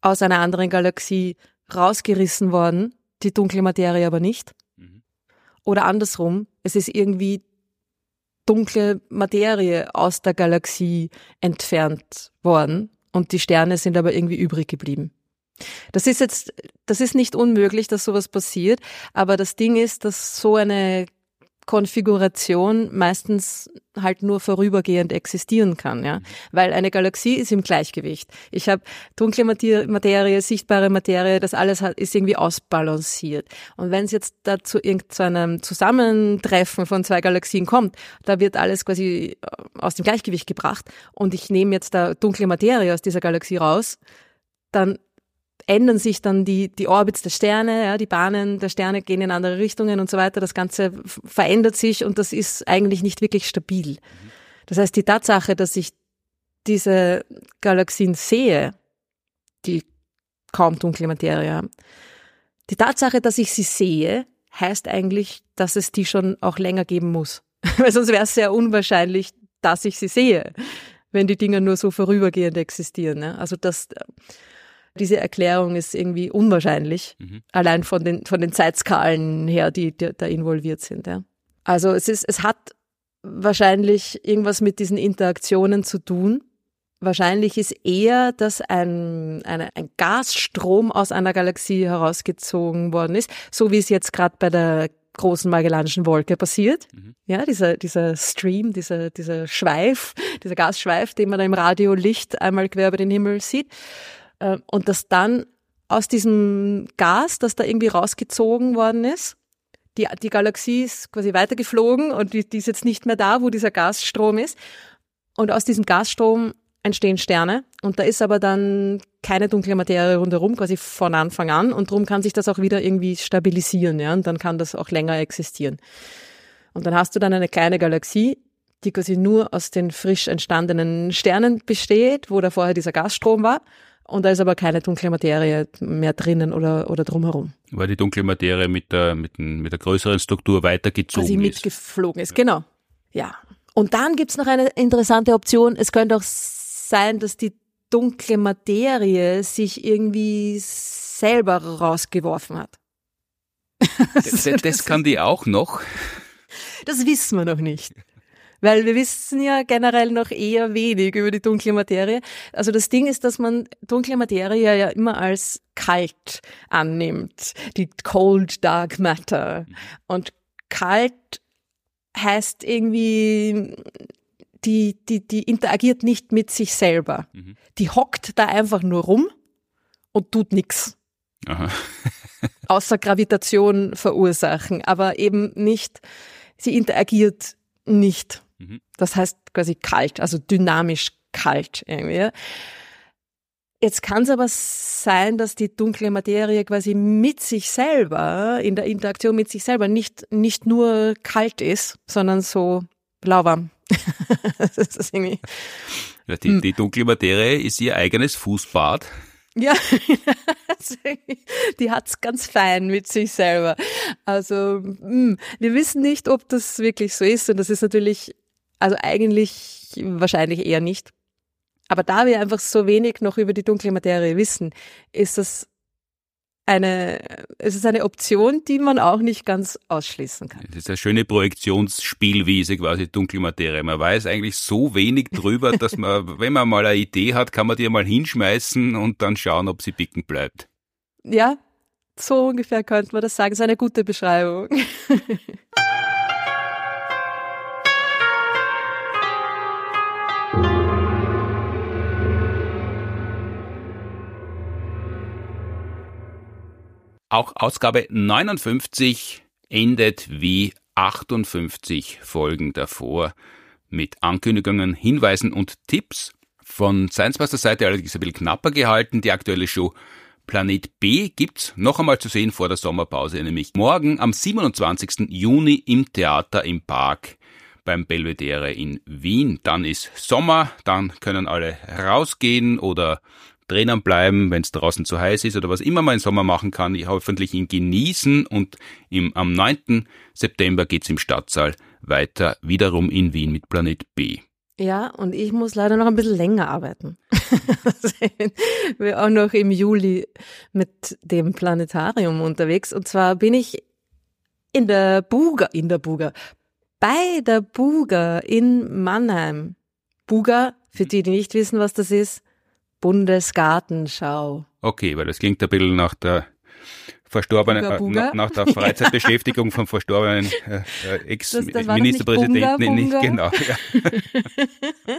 Speaker 2: aus einer anderen Galaxie rausgerissen worden, die dunkle Materie aber nicht. Mhm. Oder andersrum, es ist irgendwie dunkle Materie aus der Galaxie entfernt worden und die Sterne sind aber irgendwie übrig geblieben. Das ist jetzt, das ist nicht unmöglich, dass sowas passiert, aber das Ding ist, dass so eine Konfiguration meistens halt nur vorübergehend existieren kann, ja, weil eine Galaxie ist im Gleichgewicht. Ich habe dunkle Materie, sichtbare Materie, das alles ist irgendwie ausbalanciert. Und wenn es jetzt da zu irgendeinem Zusammentreffen von zwei Galaxien kommt, da wird alles quasi äh, aus dem Gleichgewicht gebracht und ich nehme jetzt da dunkle Materie aus dieser Galaxie raus, dann ändern sich dann die, die Orbits der Sterne, ja, die Bahnen der Sterne gehen in andere Richtungen und so weiter. Das Ganze verändert sich und das ist eigentlich nicht wirklich stabil. Das heißt, die Tatsache, dass ich diese Galaxien sehe, die kaum dunkle Materie haben, die Tatsache, dass ich sie sehe, heißt eigentlich, dass es die schon auch länger geben muss. Weil sonst wäre es sehr unwahrscheinlich, dass ich sie sehe, wenn die Dinge nur so vorübergehend existieren. Ne? Also das, diese Erklärung ist irgendwie unwahrscheinlich, mhm. allein von den, von den Zeitskalen her, die, die da involviert sind. Ja. Also es ist, es hat wahrscheinlich irgendwas mit diesen Interaktionen zu tun. Wahrscheinlich ist eher, dass ein, eine, ein Gasstrom aus einer Galaxie herausgezogen worden ist, so wie es jetzt gerade bei der großen Magellanischen Wolke passiert. Mhm. Ja, dieser, dieser Stream, dieser, dieser Schweif, dieser Gasschweif, den man im Radiolicht einmal quer über den Himmel sieht. Äh, und dass dann aus diesem Gas, das da irgendwie rausgezogen worden ist, die, die Galaxie ist quasi weitergeflogen und die, die ist jetzt nicht mehr da, wo dieser Gasstrom ist. Und aus diesem Gasstrom entstehen Sterne und da ist aber dann keine dunkle Materie rundherum, quasi von Anfang an und darum kann sich das auch wieder irgendwie stabilisieren, ja, und dann kann das auch länger existieren. Und dann hast du dann eine kleine Galaxie, die quasi nur aus den frisch entstandenen Sternen besteht, wo da vorher dieser Gasstrom war und da ist aber keine dunkle Materie mehr drinnen oder, oder drumherum.
Speaker 1: Weil die dunkle Materie mit der, mit, mit der größeren Struktur weitergezogen
Speaker 2: Quasi ist. mitgeflogen ist, genau. Ja. Und dann gibt's noch eine interessante Option. Es könnte auch sein, dass die dunkle Materie sich irgendwie selber rausgeworfen hat.
Speaker 1: das, das kann die auch noch.
Speaker 2: Das wissen wir noch nicht. Weil wir wissen ja generell noch eher wenig über die dunkle Materie. Also das Ding ist, dass man dunkle Materie ja immer als kalt annimmt. Die Cold Dark Matter. Und kalt heißt irgendwie, die, die, die interagiert nicht mit sich selber. Mhm. Die hockt da einfach nur rum und tut nichts. Außer Gravitation verursachen, aber eben nicht, sie interagiert nicht. Mhm. Das heißt quasi kalt, also dynamisch kalt irgendwie. Jetzt kann es aber sein, dass die dunkle Materie quasi mit sich selber, in der Interaktion mit sich selber, nicht, nicht nur kalt ist, sondern so lauwarm.
Speaker 1: das ist irgendwie, ja, die, die dunkle Materie ist ihr eigenes Fußbad.
Speaker 2: Ja, die hat's ganz fein mit sich selber. Also wir wissen nicht, ob das wirklich so ist und das ist natürlich also eigentlich wahrscheinlich eher nicht. Aber da wir einfach so wenig noch über die dunkle Materie wissen, ist das eine, es ist eine Option, die man auch nicht ganz ausschließen kann.
Speaker 1: Das ist eine schöne Projektionsspielwiese, quasi dunkle Materie. Man weiß eigentlich so wenig drüber, dass man, wenn man mal eine Idee hat, kann man die mal hinschmeißen und dann schauen, ob sie bicken bleibt.
Speaker 2: Ja, so ungefähr könnte man das sagen. Das ist eine gute Beschreibung.
Speaker 1: Auch Ausgabe 59 endet wie 58 Folgen davor mit Ankündigungen, Hinweisen und Tipps. Von Science Master Seite allerdings ein bisschen knapper gehalten. Die aktuelle Show Planet B gibt's noch einmal zu sehen vor der Sommerpause, nämlich morgen am 27. Juni im Theater im Park beim Belvedere in Wien. Dann ist Sommer, dann können alle rausgehen oder drinnen bleiben, wenn es draußen zu heiß ist oder was immer man im Sommer machen kann, hoffentlich ihn genießen und im, am 9. September geht's im Stadtsaal weiter, wiederum in Wien mit Planet B.
Speaker 2: Ja, und ich muss leider noch ein bisschen länger arbeiten. Wir auch noch im Juli mit dem Planetarium unterwegs. Und zwar bin ich in der Buga, in der Buga, bei der Buga in Mannheim. Buga, für die, die nicht wissen, was das ist, Bundesgartenschau.
Speaker 1: Okay, weil das klingt ein bisschen nach der verstorbenen, Buga, Buga. Äh, nach, der Freizeitbeschäftigung vom verstorbenen äh, äh Ex-Ministerpräsidenten. Nicht, nicht, genau.
Speaker 2: Ja.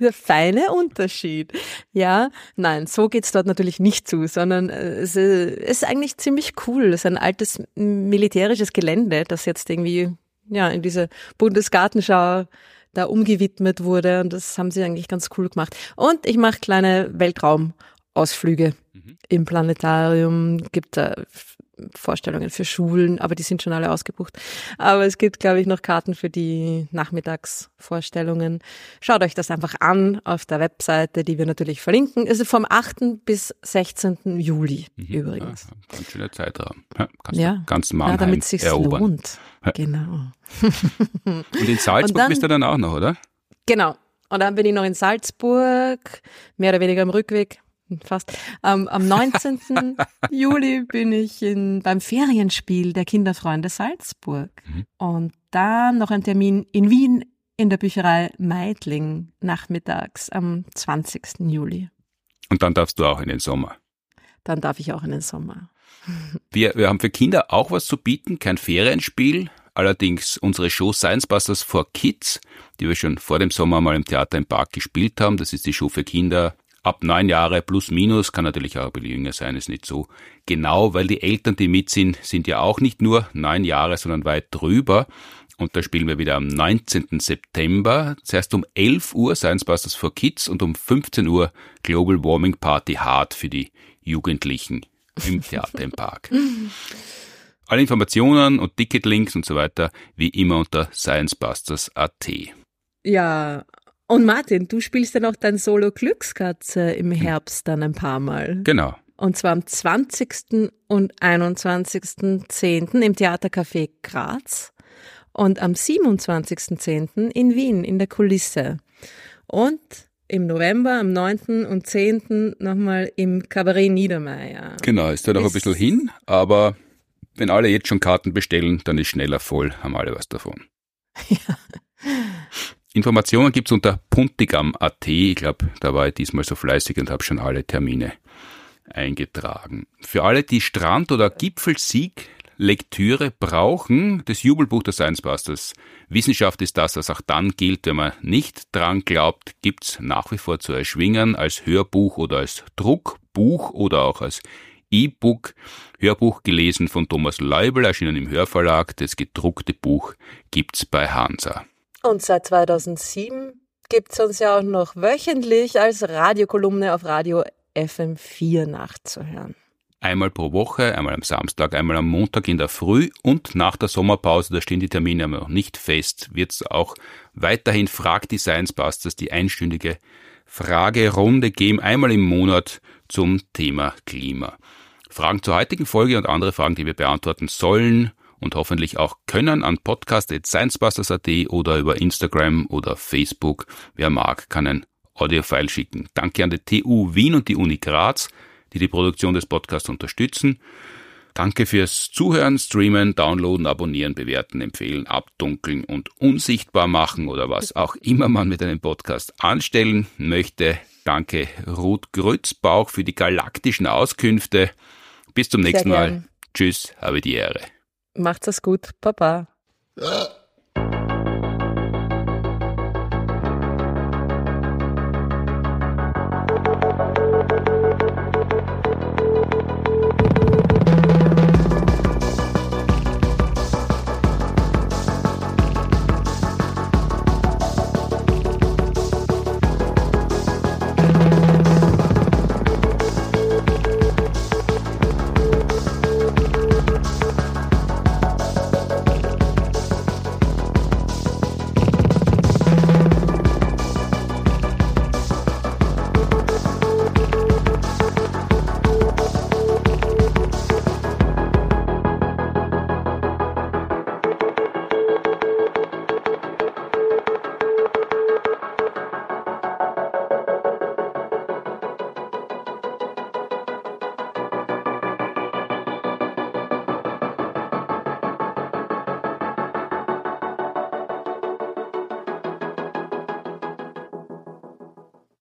Speaker 2: Der feine Unterschied. Ja, nein, so geht's dort natürlich nicht zu, sondern äh, es ist eigentlich ziemlich cool. Es ist ein altes militärisches Gelände, das jetzt irgendwie ja in diese Bundesgartenschau da umgewidmet wurde und das haben sie eigentlich ganz cool gemacht. Und ich mache kleine Weltraumausflüge mhm. im Planetarium, gibt da Vorstellungen für Schulen, aber die sind schon alle ausgebucht. Aber es gibt, glaube ich, noch Karten für die Nachmittagsvorstellungen. Schaut euch das einfach an auf der Webseite, die wir natürlich verlinken. Es ist vom 8. bis 16. Juli mhm. übrigens.
Speaker 1: Ja, ganz schöner Zeitraum. Ja, kannst ja. ganz Mannheim ja, damit es sich lohnt.
Speaker 2: Genau.
Speaker 1: Und in Salzburg Und dann, bist du dann auch noch, oder?
Speaker 2: Genau. Und dann bin ich noch in Salzburg, mehr oder weniger am Rückweg fast. Ähm, am 19. Juli bin ich in, beim Ferienspiel der Kinderfreunde Salzburg. Mhm. Und dann noch ein Termin in Wien in der Bücherei Meidling nachmittags am 20. Juli.
Speaker 1: Und dann darfst du auch in den Sommer.
Speaker 2: Dann darf ich auch in den Sommer.
Speaker 1: Wir, wir haben für Kinder auch was zu bieten, kein Ferienspiel, allerdings unsere Show Science Busters for Kids, die wir schon vor dem Sommer mal im Theater im Park gespielt haben. Das ist die Show für Kinder ab neun Jahre plus minus, kann natürlich auch ein bisschen jünger sein, ist nicht so genau, weil die Eltern, die mit sind, sind ja auch nicht nur neun Jahre, sondern weit drüber. Und da spielen wir wieder am 19. September, zuerst um 11 Uhr Science Busters for Kids und um 15 Uhr Global Warming Party Hard für die Jugendlichen im Theater im Park. Alle Informationen und Ticketlinks und so weiter wie immer unter sciencebusters.at.
Speaker 2: Ja, und Martin, du spielst dann auch dein Solo Glückskatze im hm. Herbst dann ein paar Mal.
Speaker 1: Genau.
Speaker 2: Und zwar am 20. und 21.10. im Theatercafé Graz und am 27.10. in Wien in der Kulisse. Und im November, am 9. und 10. nochmal im Kabarett Niedermeyer.
Speaker 1: Genau, ist da noch ein bisschen hin, aber wenn alle jetzt schon Karten bestellen, dann ist schneller voll, haben alle was davon. Ja. Informationen gibt's unter puntigam.at. Ich glaube, da war ich diesmal so fleißig und habe schon alle Termine eingetragen. Für alle, die Strand- oder Gipfelsieg-Lektüre brauchen, das Jubelbuch der Science Busters. Wissenschaft ist das, was auch dann gilt, wenn man nicht dran glaubt, gibt's nach wie vor zu erschwingen als Hörbuch oder als Druckbuch oder auch als E-Book. Hörbuch gelesen von Thomas Leubel, erschienen im Hörverlag. Das gedruckte Buch gibt's bei Hansa.
Speaker 2: Und seit 2007 gibt es uns ja auch noch wöchentlich als Radiokolumne auf Radio FM4 nachzuhören.
Speaker 1: Einmal pro Woche, einmal am Samstag, einmal am Montag in der Früh und nach der Sommerpause, da stehen die Termine aber noch nicht fest, wird es auch weiterhin Frag die Science Busters die einstündige Fragerunde geben, einmal im Monat zum Thema Klima. Fragen zur heutigen Folge und andere Fragen, die wir beantworten sollen und hoffentlich auch können an podcast.sciencebusters.at oder über Instagram oder Facebook. Wer mag, kann ein Audiofile schicken. Danke an die TU Wien und die Uni Graz, die die Produktion des Podcasts unterstützen. Danke fürs Zuhören, Streamen, Downloaden, Abonnieren, Bewerten, Empfehlen, Abdunkeln und unsichtbar machen oder was auch immer man mit einem Podcast anstellen möchte. Danke Ruth Grützbauch für die galaktischen Auskünfte. Bis zum nächsten Mal. Tschüss, habe die Ehre.
Speaker 2: Macht's es gut. Baba. Ja.